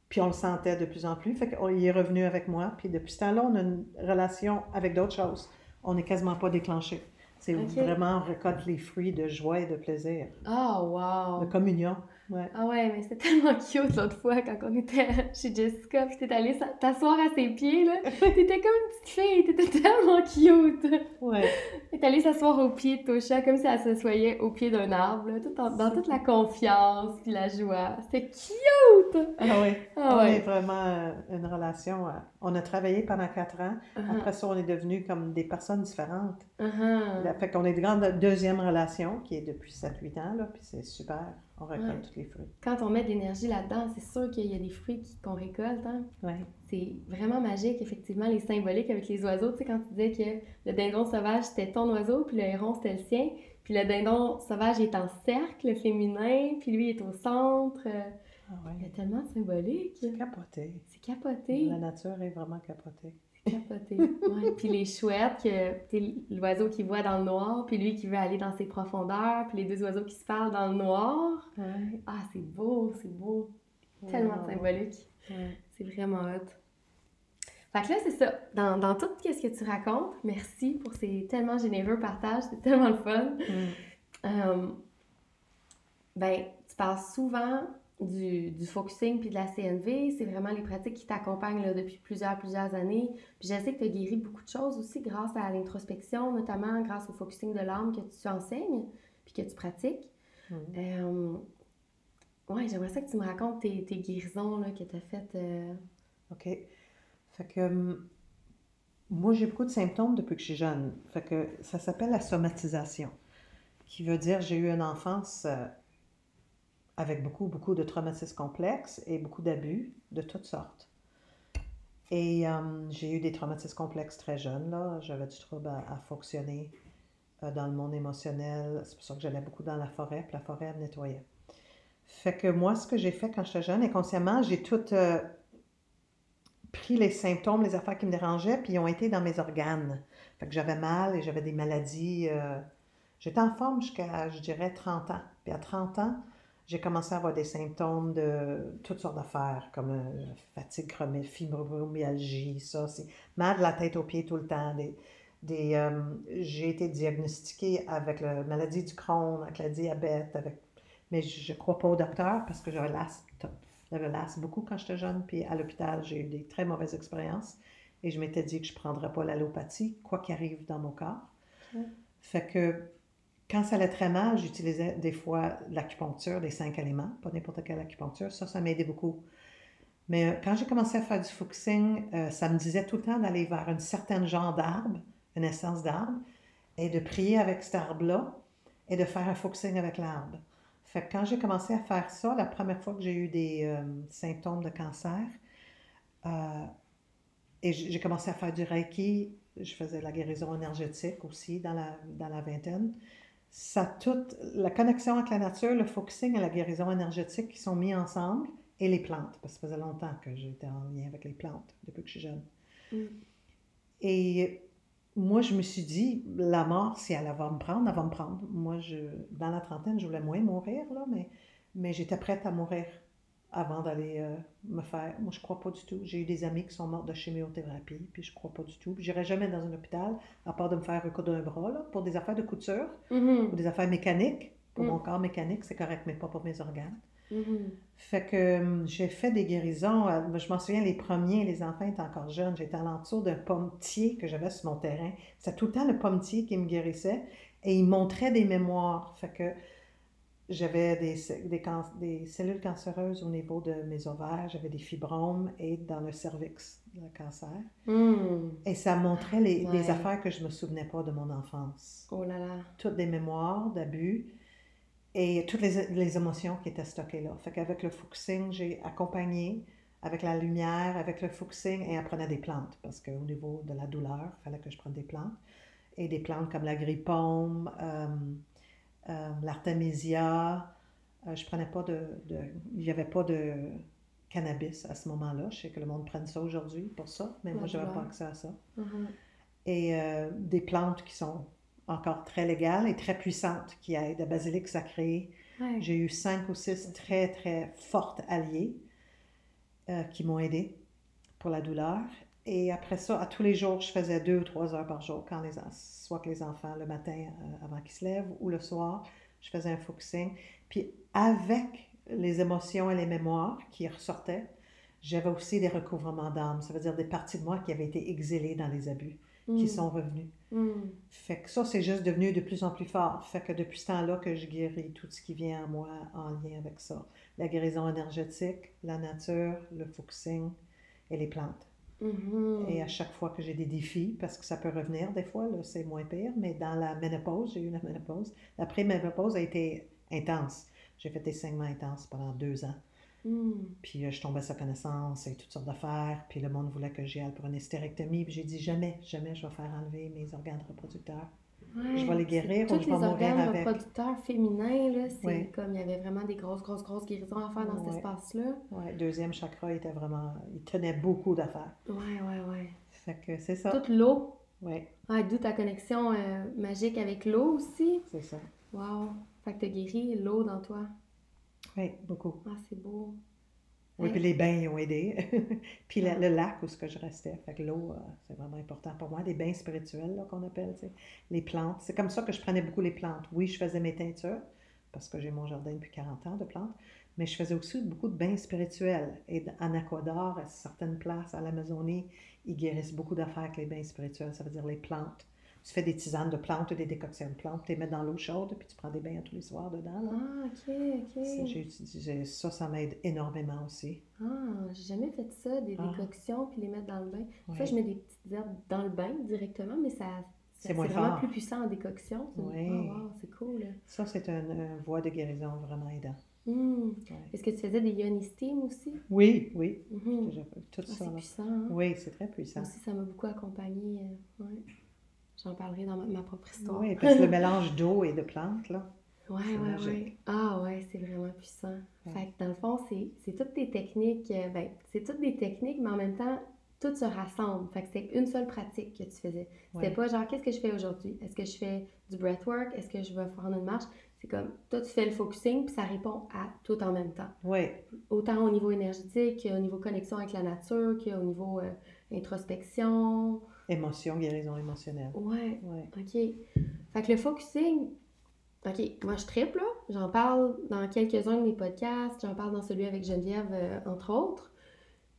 Puis on le sentait de plus en plus. Fait qu'il est revenu avec moi. Puis depuis ce temps-là, on a une relation avec d'autres choses. On n'est quasiment pas déclenché. C'est vraiment, on récolte les fruits de joie et de plaisir, Ah, wow. de communion. Ouais. Ah ouais, mais c'était [LAUGHS] tellement cute l'autre fois quand on était chez Jessica, puis t'es allée t'asseoir à ses pieds, là. [LAUGHS] T'étais comme une petite fille, t'étais tellement cute. Ouais. [LAUGHS] T'es allée s'asseoir au pied de Tosha, comme si elle s'assoyait au pied d'un arbre, là, tout en- dans toute la confiance puis la joie. C'était cute! Ah oui. Ah on est ouais. vraiment euh, une relation. euh, on a travaillé pendant quatre ans. Uh-huh, Après ça, on est devenus comme des personnes différentes. Là, fait qu'on est de grande deuxième relation qui est depuis 7-8 ans, là, puis c'est super. On récolte Ouais. tous les fruits. Quand on met de l'énergie là-dedans, c'est sûr qu'il y a des fruits qu'on récolte, hein. Ouais. C'est vraiment magique, effectivement, les symboliques avec les oiseaux. Tu sais, quand tu disais que le dindon sauvage, c'était ton oiseau, puis le héron, c'était le sien. Puis le dindon sauvage est en cercle féminin, puis lui est au centre. Ah Il y ouais. a tellement de symbolique. C'est capoté. C'est capoté. La nature est vraiment capotée. Capoté. Ouais. Puis les chouettes, que l'oiseau qui voit dans le noir, puis lui qui veut aller dans ses profondeurs, puis les deux oiseaux qui se parlent dans le noir. Ouais. Ah, c'est beau, c'est beau. Tellement symbolique. Ouais. C'est vraiment hot. Fait que là, c'est ça. Dans, dans tout ce que tu racontes, merci pour ces tellement généreux partages. C'est tellement le fun. Mm. Euh, ben, tu parles souvent du, du focusing puis de la CNV. C'est vraiment les pratiques qui t'accompagnent là, depuis plusieurs, plusieurs années. Puis je sais que tu as guéri beaucoup de choses aussi grâce à l'introspection, notamment grâce au focusing de l'âme que tu enseignes puis que tu pratiques. Mm. Euh, ouais, j'aimerais ça que tu me racontes tes, tes guérisons là, que tu as faites. euh, OK. Fait que hum, moi, j'ai beaucoup de symptômes depuis que je suis jeune. Fait que ça s'appelle la somatisation, qui veut dire j'ai eu une enfance euh, avec beaucoup, beaucoup de traumatismes complexes et beaucoup d'abus de toutes sortes. Et hum, j'ai eu des traumatismes complexes très jeunes, là. J'avais du trouble à, fonctionner euh, dans le monde émotionnel. C'est pour ça que j'allais beaucoup dans la forêt, puis la forêt, me nettoyait. Fait que moi, ce que j'ai fait quand j'étais jeune, inconsciemment, j'ai tout euh, pris les symptômes, les affaires qui me dérangeaient, puis ils ont été dans mes organes. Fait que j'avais mal et j'avais des maladies. euh, J'étais en forme jusqu'à, je dirais, 30 ans. Puis à 30 ans, j'ai commencé à avoir des symptômes de toutes sortes d'affaires, comme euh, fatigue chronique, fibromyalgie, ça, c'est mal de la tête aux pieds tout le temps. Des, des, euh, j'ai été diagnostiquée avec la maladie du Crohn, avec la diabète, avec, mais je ne crois pas au docteur parce que j'avais l'asthme. J'avais l'asthme beaucoup quand j'étais jeune, puis à l'hôpital, j'ai eu des très mauvaises expériences et je m'étais dit que je ne prendrais pas l'allopathie, quoi qu'arrive dans mon corps. Fait que quand ça allait très mal, j'utilisais des fois l'acupuncture, des cinq éléments, pas n'importe quelle acupuncture. Ça, ça m'aidait beaucoup. Mais euh, quand j'ai commencé à faire du focusing, euh, ça me disait tout le temps d'aller vers un certain genre d'arbre, une essence d'arbre, et de prier avec cet arbre-là et de faire un focusing avec l'arbre. Fait que quand j'ai commencé à faire ça, la première fois que j'ai eu des euh, symptômes de cancer, et j'ai commencé à faire du Reiki, je faisais de la guérison énergétique aussi dans la, dans la vingtaine ça toute la connexion avec la nature, le focusing et la guérison énergétique qui sont mis ensemble et les plantes, parce que ça faisait longtemps que j'étais en lien avec les plantes depuis que je suis jeune. Mm. Et moi, je me suis dit, la mort, si elle va me prendre, elle va me prendre. Moi, je, dans la trentaine, je voulais moins mourir, là, mais, mais j'étais prête à mourir avant d'aller euh, me faire. Moi, je crois pas du tout. J'ai eu des amis qui sont morts de chimiothérapie, puis je crois pas du tout. J'irai jamais dans un hôpital, à part de me faire recoudre un bras, là, pour des affaires de couture mm-hmm. ou des affaires mécaniques. Pour Mm. mon corps mécanique, c'est correct, mais pas pour mes organes. Mhm. Fait que hum, j'ai fait des guérisons. euh, Je m'en souviens, les premiers, les enfants étaient encore jeunes. J'étais alentour d'un pommetier que j'avais sur mon terrain. C'était tout le temps le pommetier qui me guérissait et il montrait des mémoires. Fait que j'avais des, cellules cancéreuses au niveau de mes ovaires, j'avais des fibromes et dans le cervix, le cancer. Mm. Et ça montrait les, affaires que je me souvenais pas de mon enfance. Oh là là. Toutes des mémoires d'abus et toutes les, les émotions qui étaient stockées là. Fait qu'avec le focusing, j'ai accompagné avec la lumière, avec le focusing et prenait des plantes parce qu'au niveau de la douleur, il fallait que je prenne des plantes. Et des plantes comme la grippaume, euh, l'artémisia. Euh, je prenais pas de, de- Il n'y avait pas de cannabis à ce moment-là. Je sais que le monde prenne ça aujourd'hui pour ça, mais moi, je n'avais pas accès à ça. Mhm. Et euh, des plantes qui sont encore très légales et très puissantes, qui aident. La basilic sacré. Ouais. J'ai eu cinq ou six très, très fortes alliées euh, qui m'ont aidé pour la douleur. Et après ça, à tous les jours, je faisais deux ou trois heures par jour, quand les, soit que les enfants, le matin euh, avant qu'ils se lèvent ou le soir, je faisais un focusing. Puis avec les émotions et les mémoires qui ressortaient, j'avais aussi des recouvrements d'âme. Ça veut dire des parties de moi qui avaient été exilées dans les abus, qui Mm. sont revenues. Mm. Fait que ça, c'est juste devenu de plus en plus fort. Fait que depuis ce temps-là que je guéris tout ce qui vient à moi en lien avec ça. La guérison énergétique, la nature, le focusing et les plantes. Mhm. Et à chaque fois que j'ai des défis, parce que ça peut revenir des fois, là, c'est moins pire, mais dans la ménopause, j'ai eu la ménopause. La pré-ménopause a été intense. J'ai fait des saignements intenses pendant deux ans. Mm. Puis euh, je tombais sa connaissance et toutes sortes d'affaires. Puis le monde voulait que j'y aille pour une hystérectomie. Puis j'ai dit jamais, jamais je vais faire enlever mes organes reproducteurs. Ouais, Je vais les guérir ou tous je vais les mourir organes avec. reproducteurs féminins, là, c'est Oui. comme il y avait vraiment des grosses, grosses, grosses guérisons à faire dans cet espace-là. Ouais, deuxième chakra était vraiment. Il tenait beaucoup d'affaires. Ouais, ouais. Fait que c'est ça. Toute l'eau. Oui, Ouais, d'où ta connexion euh, magique avec l'eau aussi. c'est ça. Wow. Fait que t'as guéri l'eau dans toi. Oui, beaucoup. Ah, c'est beau. Oui, puis les bains ils ont aidé. [LAUGHS] puis la- le lac où ce que je restais. Fait que l'eau, euh, c'est vraiment important pour moi. Les bains spirituels là, qu'on appelle, tu sais. Les plantes. C'est comme ça que je prenais beaucoup les plantes. Oui, je faisais mes teintures parce que j'ai mon jardin depuis 40 ans de plantes. Mais je faisais aussi beaucoup de bains spirituels. Et en Ecuador, à certaines places, à l'Amazonie, ils guérissent beaucoup d'affaires avec les bains spirituels. Ça veut dire les plantes. Tu fais des tisanes de plantes ou des décoctions de plantes, tu les mets dans l'eau chaude, puis tu prends des bains tous les soirs dedans. là. Ah, ok, ok. j'ai utilisé- ça, ça m'aide énormément aussi. Ah, j'ai jamais fait ça, des Ah. décoctions puis les mettre dans le bain. Fois, Ouais. je mets des petites herbes dans le bain directement, mais ça, C'est vraiment fort. plus puissant en décoction. Ouais. Ah, wow, c'est cool. Ça, c'est une, une voie de guérison vraiment aidant. Hmm. Ouais. Est-ce que tu faisais des yoni steam aussi? Oui, oui. Mhm. Fait Tout Ah, ça. c'est puissant. hein? Oui, c'est très puissant. Aussi, ça m'a beaucoup accompagnée. euh, ouais. J'en parlerai dans ma, ma propre histoire. Oui, parce que le [LAUGHS] mélange d'eau et de plantes, là. Ouais, magique. ouais. Ah ouais, c'est vraiment puissant. Ouais. Fait que dans le fond, c'est c'est toutes tes techniques, euh, ben, c'est toutes des techniques, mais en même temps, tout se rassemble. Fait que c'est une seule pratique que tu faisais. C'était Ouais. pas genre, qu'est-ce que je fais aujourd'hui? Est-ce que je fais du breathwork? Est-ce que je vais faire une marche? C'est comme, toi, tu fais le focusing, puis ça répond à tout en même temps. Oui, Autant au niveau énergétique, qu'au niveau connexion avec la nature, qu'au niveau euh, introspection. Émotion, guérison émotionnelle. Ouais, Oui. OK. Fait que le focusing, OK, moi je triple, là. J'en parle dans quelques-uns de mes podcasts. J'en parle dans celui avec Geneviève, euh, entre autres.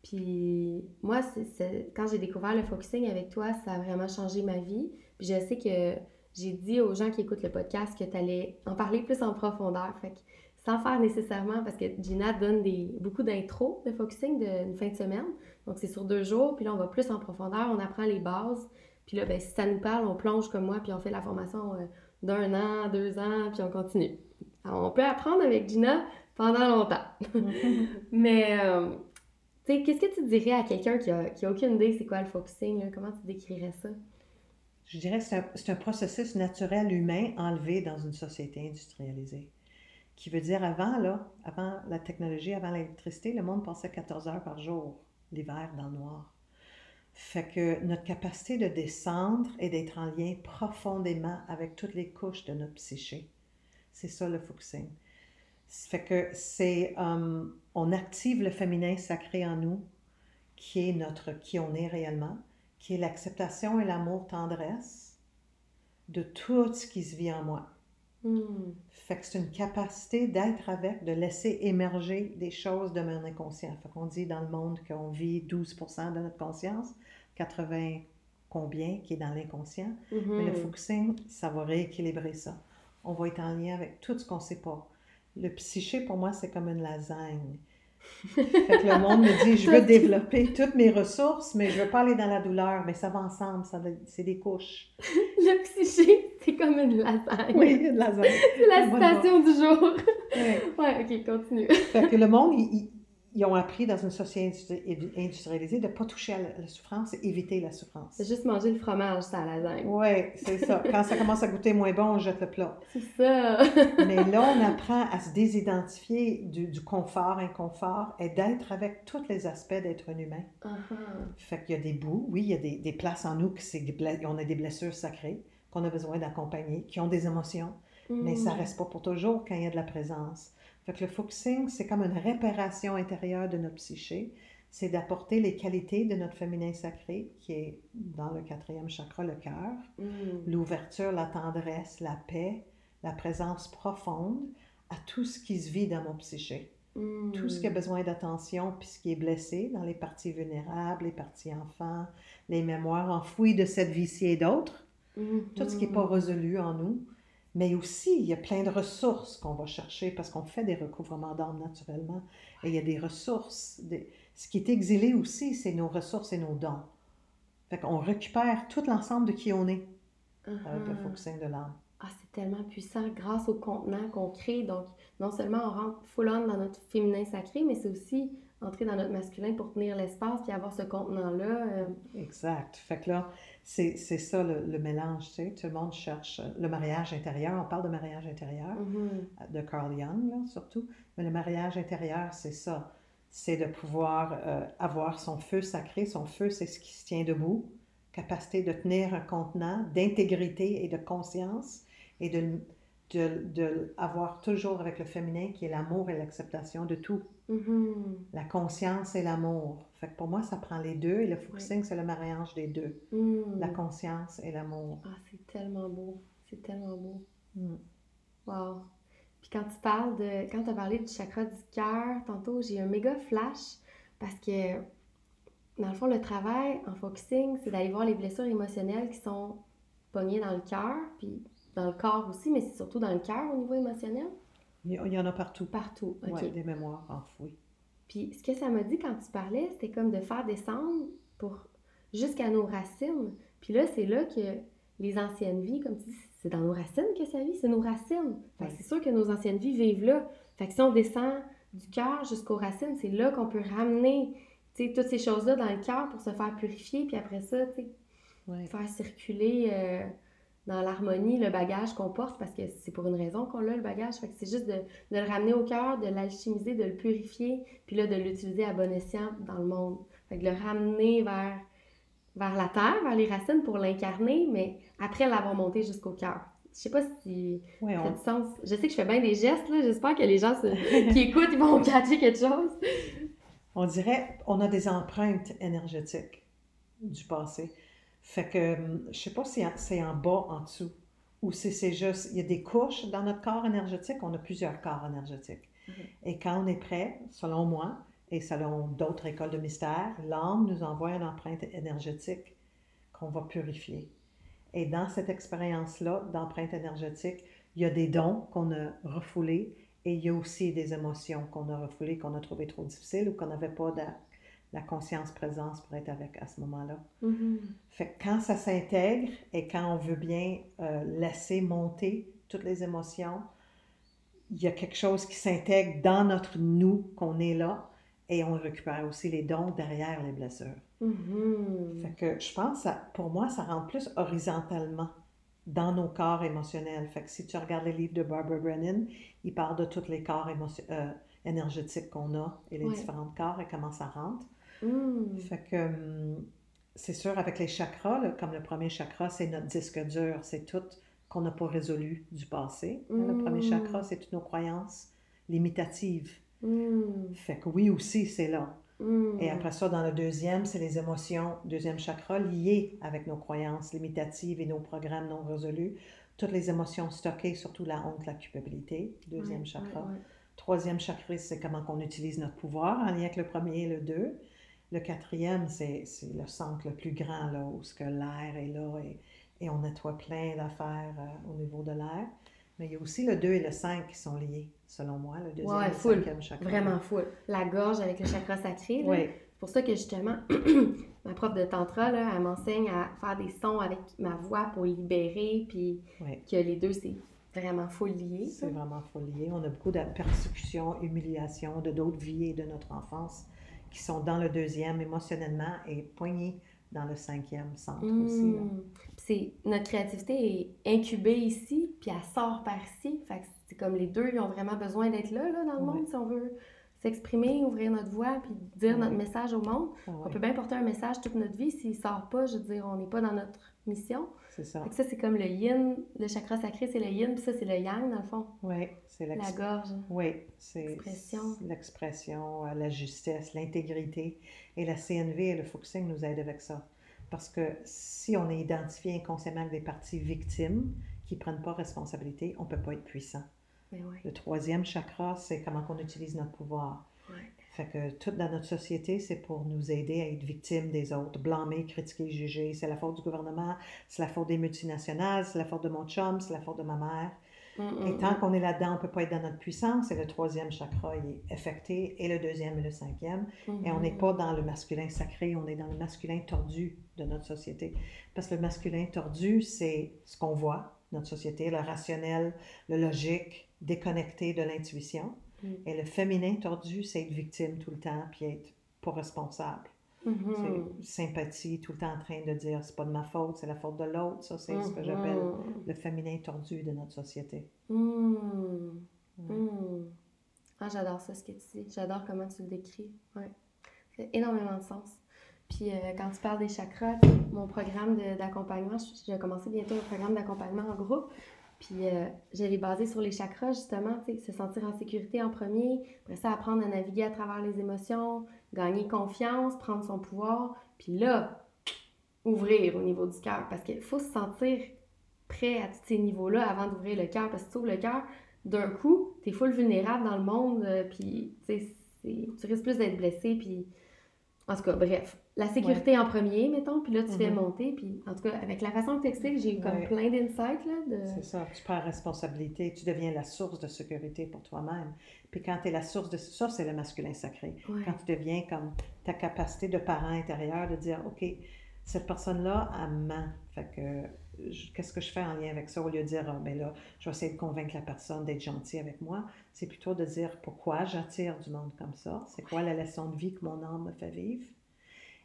Puis moi, c'est- c'est- quand j'ai découvert le focusing avec toi, ça a vraiment changé ma vie. Puis je sais que j'ai dit aux gens qui écoutent le podcast que tu allais en parler plus en profondeur. Fait que sans faire nécessairement, parce que Gina donne des, beaucoup d'intros de focusing d'une fin de semaine. Donc c'est sur deux jours, puis là on va plus en profondeur, on apprend les bases. Puis là, ben, si ça nous parle, on plonge comme moi, puis on fait la formation euh, d'un an, deux ans, puis on continue. Alors, on peut apprendre avec Gina pendant longtemps. [LAUGHS] Mais, euh, tu sais, qu'est-ce que tu dirais à quelqu'un qui a, qui a aucune idée c'est quoi le focusing? là? Comment tu décrirais ça? Je dirais que c'est un, c'est un processus naturel humain enlevé dans une société industrialisée. Qui veut dire avant, là, avant la technologie, avant l'électricité, le monde passait 14 heures par jour, l'hiver dans le noir. Fait que notre capacité de descendre et d'être en lien profondément avec toutes les couches de notre psyché, c'est ça le focusing. Fait que c'est, euh, on active le féminin sacré en nous, qui est notre, qui on est réellement, qui est l'acceptation et l'amour tendresse de tout ce qui se vit en moi. Hmm. Fait que c'est une capacité d'être avec, de laisser émerger des choses de mon inconscient. Fait qu'on dit dans le monde qu'on vit 12% de notre conscience, 80 combien qui est dans l'inconscient. Mais le focusing, ça va rééquilibrer ça. On va être en lien avec tout ce qu'on ne sait pas. Le psyché, pour moi, c'est comme une lasagne. Fait que le monde me dit, je veux [LAUGHS] développer toutes mes ressources, mais je veux pas aller dans la douleur. Mais ça va ensemble, ça c'est des couches. [LAUGHS] Le psyché, c'est comme une lasagne. Oui, une lasagne. [LAUGHS] C'est la citation du jour. Ouais. ouais, ok, continue. Fait que le monde, ils- ils ont appris dans une société industri- industrialisée de ne pas toucher à la, souffrance et éviter la souffrance. C'est juste manger le fromage, ça, la lasagne. Oui, c'est ça. Quand ça commence à goûter moins bon, on jette le plat. C'est ça. [LAUGHS] Mais là, on apprend à se désidentifier du, du confort, inconfort et d'être avec tous les aspects d'être un humain. Uh-huh. Fait qu'il y a des bouts, oui, il y a des, des places en nous qui c'est ble- on a des blessures sacrées qu'on a besoin d'accompagner, qui ont des émotions, mais ça Hmm. reste pas pour toujours quand il y a de la présence. Fait que le focusing, c'est comme une réparation intérieure de notre psyché. C'est d'apporter les qualités de notre féminin sacré, qui est dans le quatrième chakra, le cœur, Hmm. l'ouverture, la tendresse, la paix, la présence profonde à tout ce qui se vit dans mon psyché. Hmm. Tout ce qui a besoin d'attention, puis ce qui est blessé dans les parties vulnérables, les parties enfants, les mémoires enfouies de cette vie-ci et d'autres, tout ce qui n'est pas résolu en nous. Mais aussi, il y a plein de ressources qu'on va chercher parce qu'on fait des recouvrements d'âme naturellement. Et il y a des ressources. des- Ce qui est exilé aussi, c'est nos ressources et nos dons. Fait qu'on récupère tout l'ensemble de qui on est avec le Uh-huh. focusing de l'âme. Ah, c'est tellement puissant grâce au contenant qu'on crée. Donc, non seulement on rentre full on dans notre féminin sacré, mais c'est aussi entrer dans notre masculin pour tenir l'espace puis avoir ce contenant-là. euh, Exact. Fait que là, c'est c'est ça le, le mélange, tu sais. Tout le monde cherche euh, le mariage intérieur. On parle de mariage intérieur, mhm. de Carl Jung, là, surtout. Mais le mariage intérieur, c'est ça. C'est de pouvoir euh, avoir son feu sacré. Son feu, c'est ce qui se tient debout. Capacité de tenir un contenant d'intégrité et de conscience et de, de, de avoir toujours avec le féminin qui est l'amour et l'acceptation de tout. Mhm. La conscience et l'amour. Fait que pour moi, ça prend les deux et le focusing, c'est le mariage des deux. Mhm. La conscience et l'amour. Ah, c'est tellement beau. C'est tellement beau. Mm. Wow. Puis quand tu parles de. Quand tu as parlé du chakra du cœur, tantôt, j'ai un méga flash parce que, dans le fond, le travail en focusing, c'est d'aller voir les blessures émotionnelles qui sont pognées dans le cœur, puis dans le corps aussi, mais c'est surtout dans le cœur au niveau émotionnel. Il y- il y en a partout. Partout. OK. Ouais, des mémoires enfouies. Puis ce que ça m'a dit quand tu parlais, c'était comme de faire descendre pour jusqu'à nos racines. Puis là, c'est là que les anciennes vies, comme tu dis, c'est dans nos racines que ça vit, c'est nos racines. Fait que c'est sûr que nos anciennes vies vivent là. Fait que si on descend du cœur jusqu'aux racines, c'est là qu'on peut ramener toutes ces choses-là dans le cœur pour se faire purifier, puis après ça, tu sais, Ouais. faire circuler euh, dans l'harmonie le bagage qu'on porte parce que c'est pour une raison qu'on a le bagage. Fait que c'est juste de, de le ramener au cœur, de l'alchimiser, de le purifier, puis là de l'utiliser à bon escient dans le monde. Fait que le ramener vers, vers la terre, vers les racines pour l'incarner, mais après l'avoir monté jusqu'au cœur. Je sais pas si Oui, ça on- a du sens. Je sais que je fais bien des gestes, là. J'espère que les gens se- [LAUGHS] qui écoutent, ils vont catcher quelque chose. On dirait, on a des empreintes énergétiques du passé. Fait que, hum, je sais pas si c'est en bas, en dessous, ou si c'est juste, il y a des couches dans notre corps énergétique, on a plusieurs corps énergétiques. Mhm. Et quand on est prêt, selon moi, et selon d'autres écoles de mystère, l'âme nous envoie une empreinte énergétique qu'on va purifier. Et dans cette expérience-là d'empreinte énergétique, il y a des dons qu'on a refoulés et il y a aussi des émotions qu'on a refoulées, qu'on a trouvées trop difficiles ou qu'on n'avait pas la conscience présence pour être avec à ce moment-là. Mhm. Fait que quand ça s'intègre et quand on veut bien euh, laisser monter toutes les émotions, il y a quelque chose qui s'intègre dans notre nous qu'on est là et on récupère aussi les dons derrière les blessures. Mhm. Fait que je pense, que ça, pour moi, ça rentre plus horizontalement dans nos corps émotionnels. Fait que si tu regardes les livres de Barbara Brennan, il parle de tous les corps euh, énergétiques qu'on a et les Ouais. différents corps et comment ça rentre. Mhm. Fait que hum, c'est sûr, avec les chakras, là, comme le premier chakra, c'est notre disque dur, c'est tout qu'on n'a pas résolu du passé. Le premier Mm. chakra, c'est toutes nos croyances limitatives. Fait que oui aussi, c'est là. Et après ça, dans le deuxième, c'est les émotions, deuxième chakra, liées avec nos croyances limitatives et nos programmes non résolus. Toutes les émotions stockées, surtout la honte, la culpabilité, deuxième Ouais, chakra. ouais, ouais. Troisième chakra, c'est comment on utilise notre pouvoir en lien avec le premier et le deux. Le quatrième, c'est le centre le plus grand, là, où que l'air est là et, et on nettoie plein d'affaires euh, au niveau de l'air. Mais il y a aussi le 2 et le 5 qui sont liés, selon moi, le deuxième Ouais, et le full. cinquième chakra. Vraiment full. La gorge avec le chakra sacré. là. Oui, C'est pour ça que justement, [CLEARS THROAT] ma prof de tantra, là, elle m'enseigne à faire des sons avec ma voix pour libérer, puis oui. que les deux, c'est vraiment full lié. C'est vraiment full lié. On a beaucoup de persécutions, humiliations de d'autres vies et de notre enfance qui sont dans le deuxième émotionnellement et poignés dans le cinquième centre aussi. là. Mm. Puis c'est notre créativité est incubée ici, puis elle sort par ici. Fait que c'est comme les deux, ils ont vraiment besoin d'être là, là, dans le monde, si on veut s'exprimer, ouvrir notre voix, puis dire notre message au monde. Ah On peut bien porter un message toute notre vie, s'il sort pas, je veux dire, on n'est pas dans notre mission. c'est ça. Ça, c'est comme le yin, le chakra sacré, c'est le yin, puis ça, c'est le yang, dans le fond, Oui, c'est la gorge. Oui, c'est L'expression. l'expression, euh, la justesse, l'intégrité. Et la CNV et le focusing nous aident avec ça. Parce que si on est identifié inconsciemment avec des parties victimes qui ne prennent pas responsabilité, on ne peut pas être puissant. Mais ouais, Le troisième chakra, c'est comment on utilise notre pouvoir. ouais. Fait que tout dans notre société, c'est pour nous aider à être victimes des autres, blâmer, critiquer, juger. C'est la faute du gouvernement, c'est la faute des multinationales, c'est la faute de mon chum, c'est la faute de ma mère. Mm, Et mm, tant qu'on est là-dedans, on ne peut pas être dans notre puissance. Et le troisième chakra, il est affecté, et le deuxième et le cinquième. mm, Et on n'est mm. pas dans le masculin sacré, on est dans le masculin tordu de notre société. Parce que le masculin tordu, c'est ce qu'on voit, notre société, le rationnel, le logique, déconnecté de l'intuition. Mm. Et le féminin tordu, c'est être victime tout le temps, puis être pas responsable. C'est sympathie, tout le temps en train de dire c'est pas de ma faute, c'est la faute de l'autre. Ça, c'est ce que j'appelle Mhm. le féminin tordu de notre société. Mm. Mm. Ah, j'adore ça, ce que tu dis. J'adore comment tu le décris. Ouais. Ça fait énormément de sens. Puis euh, quand tu parles des chakras, mon programme d'accompagnement, vais commencer bientôt un programme d'accompagnement en groupe. Puis euh, je l'ai basé sur les chakras, justement, se sentir en sécurité en premier, après ça, apprendre à naviguer à travers les émotions, gagner confiance, prendre son pouvoir, puis là, ouvrir au niveau du cœur. Parce qu'il faut se sentir prêt à tous ces niveaux-là avant d'ouvrir le cœur. Parce que tu ouvres le cœur, d'un coup, t'es full vulnérable dans le monde, euh, puis tu risques plus d'être blessé, puis en tout cas, bref, la sécurité en premier, mettons, puis là, tu fais Mhm. monter, puis en tout cas, avec la façon que tu expliques, j'ai eu comme Ouais. plein d'insights, là, de... C'est ça, tu prends responsabilité, tu deviens la source de sécurité pour toi-même. Puis quand tu es la source de ça, c'est le masculin sacré. Ouais. Quand tu deviens comme ta capacité de parent intérieur de dire, OK, cette personne-là, elle ment. Fait que qu'est-ce que je fais en lien avec ça? Au lieu de dire, ah, ben là, je vais essayer de convaincre la personne d'être gentille avec moi. C'est plutôt de dire pourquoi j'attire du monde comme ça? C'est quoi la leçon de vie que mon âme me fait vivre?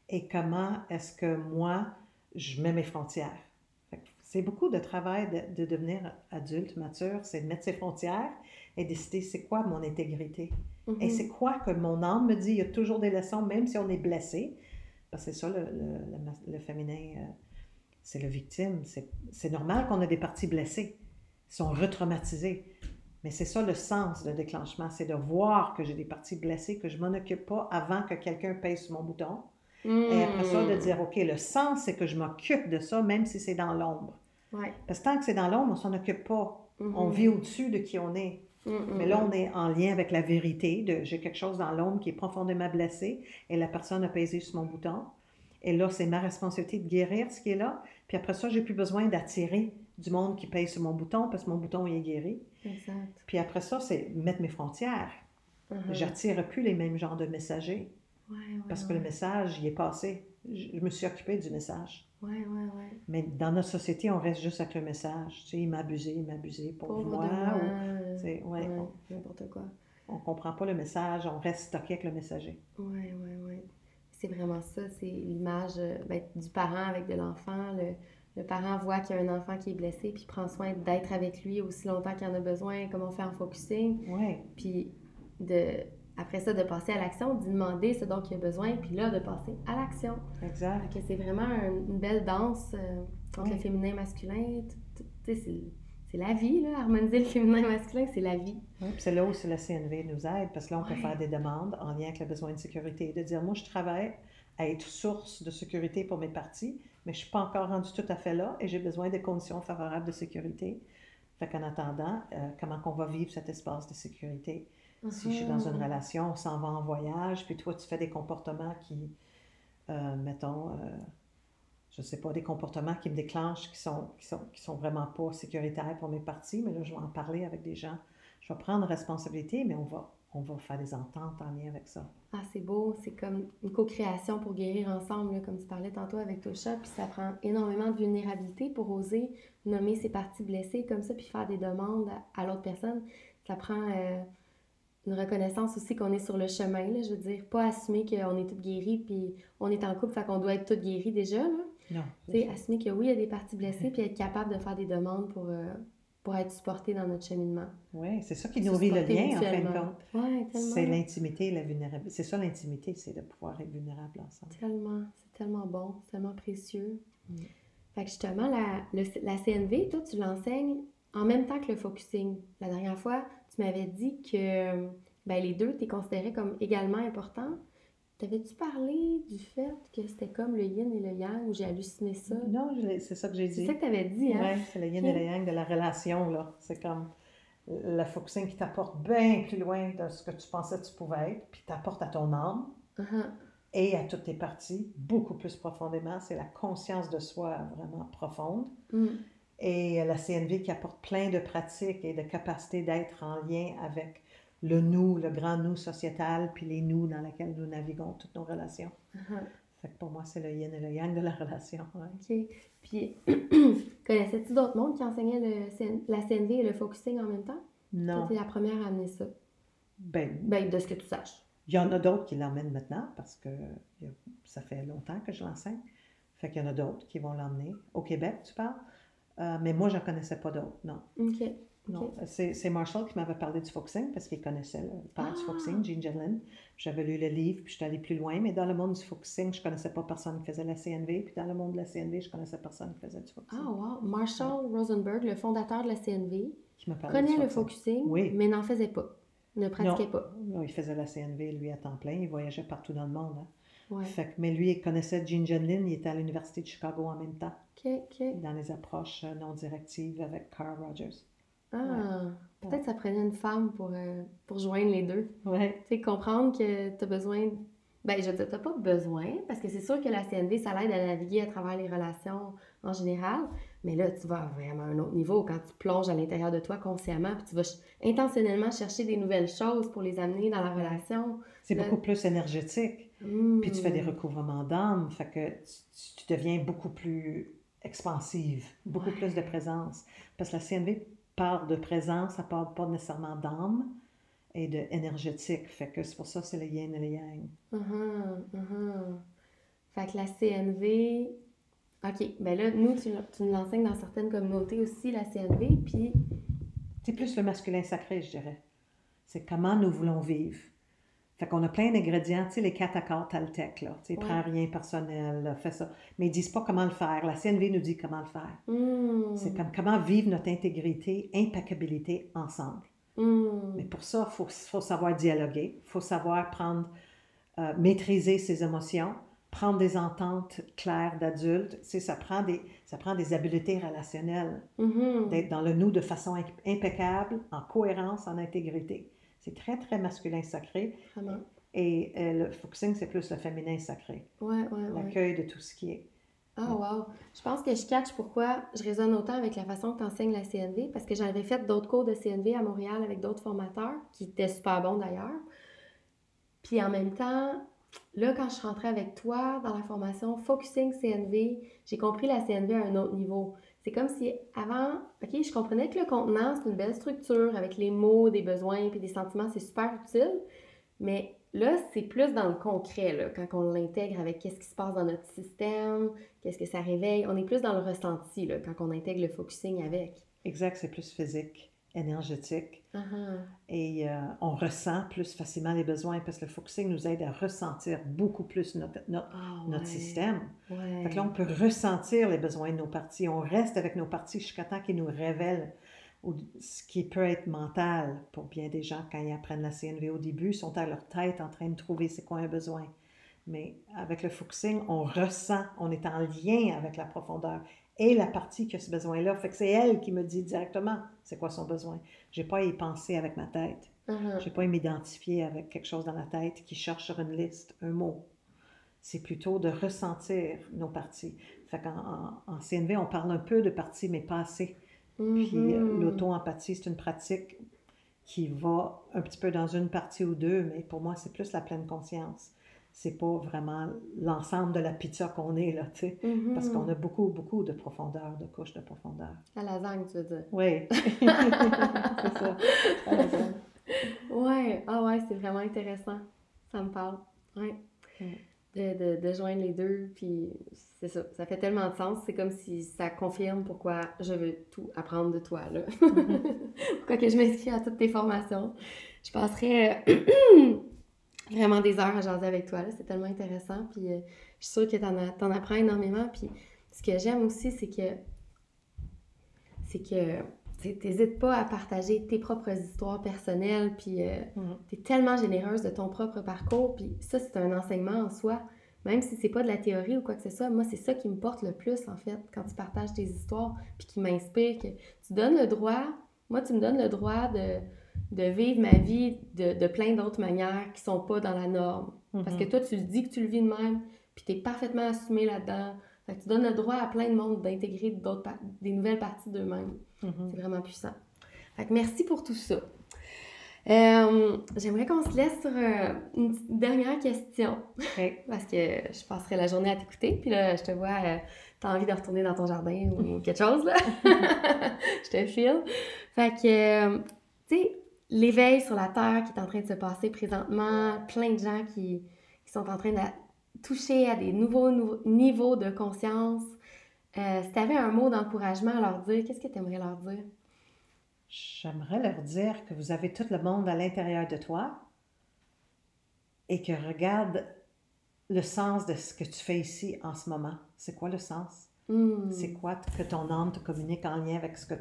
Et comment est-ce que moi, je mets mes frontières? C'est beaucoup de travail de, de devenir adulte, mature, c'est de mettre ses frontières et décider c'est quoi mon intégrité. Et c'est quoi que mon âme me dit, il y a toujours des leçons, même si on est blessé. Parce que c'est ça, le, le, le féminin, euh, c'est le victime. C'est c'est normal qu'on a des parties blessées. Ils sont retraumatisés. Mais c'est ça le sens, le déclenchement. C'est de voir que j'ai des parties blessées, que je m'en occupe pas avant que quelqu'un pèse sur mon bouton. Et après ça, de dire, OK, le sens, c'est que je m'occupe de ça, même si c'est dans l'ombre. Ouais. Parce que tant que c'est dans l'ombre, on s'en occupe pas. On Mhm. vit au-dessus de qui on est. Mhm. Mais là, on est en lien avec la vérité de j'ai quelque chose dans l'ombre qui est profondément blessé et la personne a pesé sur mon bouton. Et là, c'est ma responsabilité de guérir ce qui est là. Puis après ça, j'ai plus besoin d'attirer du monde qui pèse sur mon bouton parce que mon bouton il est guéri. Exact. Puis après ça, c'est mettre mes frontières. Mhm. J'attire plus les mêmes genres de messagers Ouais, ouais, parce que le message, il est passé. Je je me suis occupée du message. Ouais, ouais, ouais. Mais dans notre société, on reste juste avec le message. Tu sais, il m'a abusé, il m'a abusé pour moi. ou- c'est- ouais, n'importe quoi. On comprend pas le message, on reste stocké avec le messager. Ouais, ouais, ouais. C'est vraiment ça, c'est l'image euh, ben, du parent avec de l'enfant. Le, le parent voit qu'il y a un enfant qui est blessé, puis prend soin d'être avec lui aussi longtemps qu'il en a besoin, comme on fait en focusing. Oui, Puis de, après ça, de passer à l'action, d'y demander ce dont il a besoin, puis là, de passer à l'action. exact. Que c'est vraiment un- une belle danse euh, entre Oui. le féminin et le masculin. Tu sais, c'est la vie, là. Harmoniser le féminin et le masculin, c'est la vie. Oui, puis c'est là où c'est la CNV nous aide, parce que là, on peut Ouais. faire des demandes en lien avec le besoin de sécurité. De dire, moi, je travaille à être source de sécurité pour mes parties, mais je ne suis pas encore rendu tout à fait là et j'ai besoin de conditions favorables de sécurité. Fait qu'en attendant, euh, comment qu'on va vivre cet espace de sécurité? Si je suis dans une Mhm. relation, on s'en va en voyage, puis toi, tu fais des comportements qui, euh, mettons, euh, je sais pas, des comportements qui me déclenchent, qui sont, qui sont, qui sont vraiment pas sécuritaires pour mes parties, mais là, je vais en parler avec des gens. Je vais prendre responsabilité, mais on va, on va faire des ententes en lien avec ça. Ah, c'est beau, c'est comme une co-création pour guérir ensemble, là, comme tu parlais tantôt avec Tosha, puis ça prend énormément de vulnérabilité pour oser nommer ses parties blessées comme ça, puis faire des demandes à, à l'autre personne. Ça prend euh, une reconnaissance aussi qu'on est sur le chemin, là, je veux dire, pas assumer qu'on est toutes guéries, puis on est en couple, fait qu'on doit être toutes guéries déjà, là. Non. Tu sais, assumer que oui, il y a des parties blessées, puis être capable de faire des demandes pour, euh, pour être supporté dans notre cheminement. Oui, c'est ça qui nourrit le lien, en fin de compte. Ouais, tellement. C'est l'intimité et la vulnérabilité. C'est ça l'intimité, c'est de pouvoir être vulnérable ensemble. Tellement, c'est tellement bon, c'est tellement précieux. Mm. Fait que justement, la, le- la CNV, toi, tu l'enseignes en même temps que le focusing. La dernière fois, tu m'avais dit que ben, les deux, tu considérés comme également importants. T'avais-tu parlé du fait que c'était comme le yin et le yang, ou j'ai halluciné ça? Non, c'est ça que j'ai C'est dit. ça que t'avais dit, hein? Oui, c'est le yin et le yang de la relation, là. C'est comme la focusing qui t'apporte bien plus loin de ce que tu pensais que tu pouvais être, puis t'apporte à ton âme Uh-huh. et à toutes tes parties beaucoup plus profondément. C'est la conscience de soi vraiment profonde. Mm. Et la CNV qui apporte plein de pratiques et de capacités d'être en lien avec le nous, le grand nous sociétal, puis les nous dans lesquels nous naviguons toutes nos relations. Uh-huh. Fait que pour moi, c'est le yin et le yang de la [LAUGHS] relation. ouais. OK. Puis, [CLEARS THROAT] connaissais-tu d'autres mondes qui enseignaient le CN la CNV et le focusing en même temps? Non. T'es la première à amener ça. Ben, Ben, de ce que tu saches. Il y en a d'autres qui l'emmènent maintenant parce que ça fait longtemps que je l'enseigne. Fait qu'il y en a d'autres qui vont l'emmener. Au Québec, tu parles? Euh, mais moi, je n'en connaissais pas d'autres, non. OK. non. C'est c'est Marshall qui m'avait parlé du foxing parce qu'il connaissait le père du Ah! foxing, Jean Jedlin. J'avais lu le livre, puis je suis allée plus loin. Mais dans le monde du foxing, je ne connaissais pas personne qui faisait la CNV. Puis dans le monde de la CNV, je ne connaissais personne qui faisait du foxing. Ah, wow. Marshall Rosenberg, le fondateur de la CNV, Qui du connaît le foxing. Oui. mais n'en faisait pas. Ne pratiquait pas. Non, il faisait la CNV, lui, à temps plein. Il voyageait partout dans le monde. hein. Ouais. Fait que- mais lui, il connaissait Jean Jedlin. Il était à l'Université de Chicago en même temps. Dans les approches euh, non directives avec Carl Rogers. Ah, peut-être ça prenait une femme pour, euh, pour joindre les deux. Ouais. Tu sais, comprendre que tu as besoin. Ben, je veux dire, t'as pas besoin, parce que c'est sûr que la CNV, ça l'aide à naviguer à travers les relations en général. Mais là, tu vas vraiment à un autre niveau quand tu plonges à l'intérieur de toi consciemment, puis tu vas ch- intentionnellement chercher des nouvelles choses pour les amener dans la relation. C'est beaucoup plus énergétique. Hmm. Puis tu fais des recouvrements d'âme, fait que tu, tu deviens beaucoup plus expansive, beaucoup Ouais. plus de présence. Parce que la CNV parle de présence, ça parle pas nécessairement d'âme et de énergétique. Fait que c'est pour ça que c'est le yin et le yang. Mhm, mhm. Fait que la CNV. OK, ben là, nous, tu, tu nous l'enseignes dans certaines communautés aussi, la CNV, puis. C'est plus le masculin sacré, je dirais. C'est comment nous voulons vivre. Fait qu'on a plein d'ingrédients, tu sais, les quatre accords Taltec, là. Tu sais, Ouais. prends rien personnel, fais ça. Mais ils disent pas comment le faire. La CNV nous dit comment le faire. Hmm. C'est comme comment vivre notre intégrité, impeccabilité ensemble. Hmm. Mais pour ça, il faut, faut savoir dialoguer, il faut savoir prendre, euh, maîtriser ses émotions, prendre des ententes claires d'adultes. Tu sais, ça, prend des, ça prend des habiletés relationnelles, Mhm. d'être dans le nous de façon imp- impeccable, en cohérence, en intégrité. C'est très, très masculin sacré. Vraiment. Et euh, le focusing, c'est plus le féminin sacré, Ouais, ouais, ouais. l'accueil de tout ce qui est. Ah, wow. Je pense que je catch pourquoi je résonne autant avec la façon que tu enseignes la CNV, parce que j'avais fait d'autres cours de CNV à Montréal avec d'autres formateurs, qui étaient super bons d'ailleurs. Puis en même temps, là, quand je suis rentrée avec toi dans la formation Focusing CNV, j'ai compris la CNV à un autre niveau. C'est comme si avant, OK, je comprenais que le contenant, c'est une belle structure avec les mots, des besoins puis des sentiments, c'est super utile. Mais là, c'est plus dans le concret, là, quand on l'intègre avec qu'est-ce qui se passe dans notre système, qu'est-ce que ça réveille. On est plus dans le ressenti, là, quand on intègre le focusing avec. Exact, c'est plus physique, énergétique. Ah. Et euh, on ressent plus facilement les besoins parce que le focusing nous aide à ressentir beaucoup plus notre, notre, Ah, notre ouais. système. Ouais. Fait que là, on peut ressentir les besoins de nos parties. On reste avec nos parties jusqu'à temps qu'ils nous révèlent ou ce qui peut être mental pour bien des gens quand ils apprennent la CNV au début, sont à leur tête en train de trouver c'est quoi un besoin. Mais avec le focusing, on ressent, on est en lien avec la profondeur et la partie qui a ce besoin-là. Fait que c'est elle qui me dit directement c'est quoi son besoin? J'ai pas à y penser avec ma tête. Ah. Je n'ai pas à m'identifier avec quelque chose dans la tête qui cherche sur une liste un mot. C'est plutôt de ressentir nos parties. Fait qu'en en, en CNV, on parle un peu de parties, mais pas assez. Puis euh, Mhm. l'auto-empathie, c'est une pratique qui va un petit peu dans une partie ou deux, mais pour moi, c'est plus la pleine conscience. C'est pas vraiment l'ensemble de la pizza qu'on est, là, tu sais. Mhm. Parce qu'on a beaucoup, beaucoup de profondeur, de couches de profondeur. La lasagne, tu veux dire. Oui, [LAUGHS] c'est ça. À la. Ouais, ah ouais, c'est vraiment intéressant. Ça me parle. Ouais. Mm. De, de, de joindre les deux, puis c'est ça. Ça fait tellement de sens. C'est comme si ça confirme pourquoi je veux tout apprendre de toi, là. [LAUGHS] pourquoi que je m'inscris à toutes tes formations. Je passerais [CLEARS THROAT] vraiment des heures à jaser avec toi, là. C'est tellement intéressant, puis euh, je suis sûre que as- t'en apprends énormément. Puis ce que j'aime aussi, c'est que c'est que tu n'hésites pas à partager tes propres histoires personnelles, puis euh, Mhm. tu es tellement généreuse de ton propre parcours, puis ça, c'est un enseignement en soi. Même si c'est pas de la théorie ou quoi que ce soit, moi, c'est ça qui me porte le plus, en fait, quand tu partages tes histoires, puis qui m'inspire, que tu donnes le droit, moi, tu me donnes le droit de, de vivre ma vie de, de plein d'autres manières qui sont pas dans la norme. Parce que Mhm. toi, tu dis que tu le vis de même, puis tu es parfaitement assumé là-dedans. Fait que tu donnes le droit à plein de monde d'intégrer d'autres des nouvelles parties d'eux-mêmes. Mhm. C'est vraiment puissant. Fait que merci pour tout ça. Euh, J'aimerais qu'on se laisse sur euh, une petite dernière question. [LAUGHS] Parce que je passerai la journée à t'écouter. Puis là, je te vois, euh, t'as envie de retourner dans ton jardin ou [LAUGHS] quelque chose, là. [LAUGHS] je te file. Fait que, euh, tu sais, l'éveil sur la Terre qui est en train de se passer présentement, plein de gens qui, qui sont en train de toucher à des nouveaux, nouveaux niveaux de conscience. Euh, si tu avais un mot d'encouragement à leur dire, qu'est-ce que tu aimerais leur dire? J'aimerais leur dire que vous avez tout le monde à l'intérieur de toi et que regarde le sens de ce que tu fais ici en ce moment. C'est quoi le sens? Hmm. C'est quoi que ton âme te communique en lien avec ce que...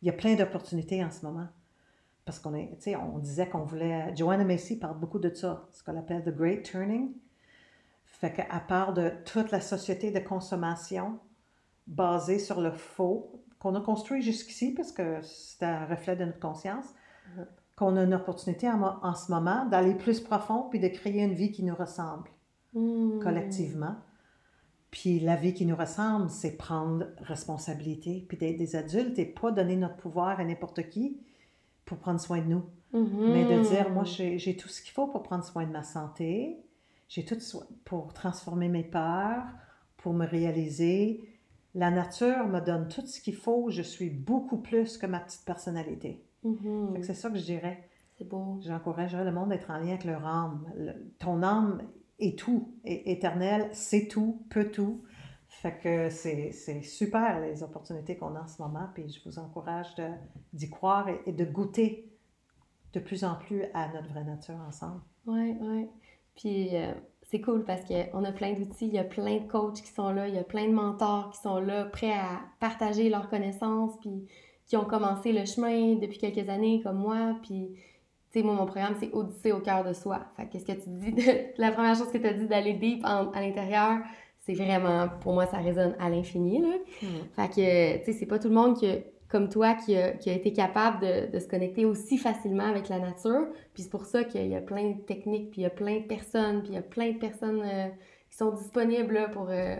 Il y a plein d'opportunités en ce moment. Parce qu'on est, tu sais, on disait qu'on voulait... Joanna Macy parle beaucoup de ça, ce qu'on appelle the great turning. Fait qu'à part de toute la société de consommation basée sur le faux, qu'on a construit jusqu'ici parce que c'est un reflet de notre conscience, Mhm. qu'on a une opportunité en ce moment d'aller plus profond puis de créer une vie qui nous ressemble Hmm. collectivement. Puis la vie qui nous ressemble, c'est prendre responsabilité, puis d'être des adultes et pas donner notre pouvoir à n'importe qui pour prendre soin de nous. Mhm. Mais de dire, moi, j'ai tout ce qu'il faut pour prendre soin de ma santé, j'ai tout pour transformer mes peurs, pour me réaliser. La nature me donne tout ce qu'il faut, je suis beaucoup plus que ma petite personnalité. Mhm. Que C'est ça que je dirais. C'est beau. J'encouragerais le monde d'être en lien avec leur âme. Le- ton âme est tout, est éternelle, c'est tout, peut tout. Fait que c'est super les opportunités qu'on a en ce moment, puis je vous encourage d'y croire et, et de goûter de plus en plus à notre vraie nature ensemble. Oui, oui. Puis euh, c'est cool parce qu'on a plein d'outils, il y a plein de coachs qui sont là, il y a plein de mentors qui sont là, prêts à partager leurs connaissances, puis qui ont commencé le chemin depuis quelques années comme moi. Puis, tu sais, moi, mon programme, c'est Odyssée au cœur de soi. Fait qu'est-ce que tu dis? [LAUGHS] la première chose que tu as dit d'aller deep à l'intérieur, c'est vraiment, pour moi, ça résonne à l'infini. Là. Fait que, tu sais, c'est pas tout le monde qui comme toi qui a, qui a été capable de, de, se connecter aussi facilement avec la nature. Puis c'est pour ça qu'il y a plein de techniques, puis il y a plein de personnes, puis il y a plein de personnes euh, qui sont disponibles là, pour, euh,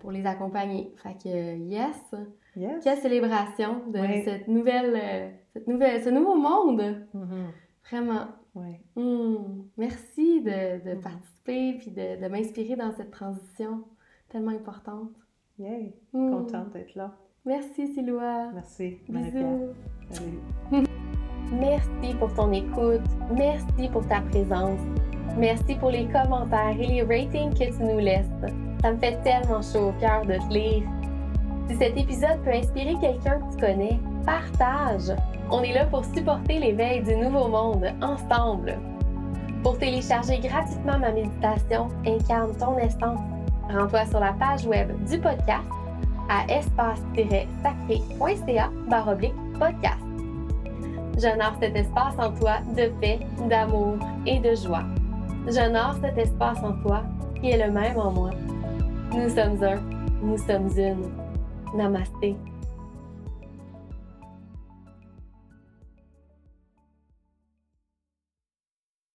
pour les accompagner. Fait que, yes! yes. Quelle célébration de cette nouvelle, euh, cette nouvelle, ce nouveau monde! Mm-hmm. Vraiment. Oui. Hmm. Merci de, de mm-hmm. participer puis de, de m'inspirer dans cette transition tellement importante. Yay! Hmm. Contente d'être là. Merci, Siloa. Merci, Bisous. Salut. Merci pour ton écoute. Merci pour ta présence. Merci pour les commentaires et les ratings que tu nous laisses. Ça me fait tellement chaud au cœur de te lire. Si cet épisode peut inspirer quelqu'un que tu connais, partage. On est là pour supporter l'éveil du nouveau monde ensemble. Pour télécharger gratuitement ma méditation Incarne ton essence, rends-toi sur la page web du podcast à espace-sacré.ca podcast. J'honore cet espace en toi de paix, d'amour et de joie. J'honore cet espace en toi qui est le même en moi. Nous sommes un, nous sommes une. Namasté.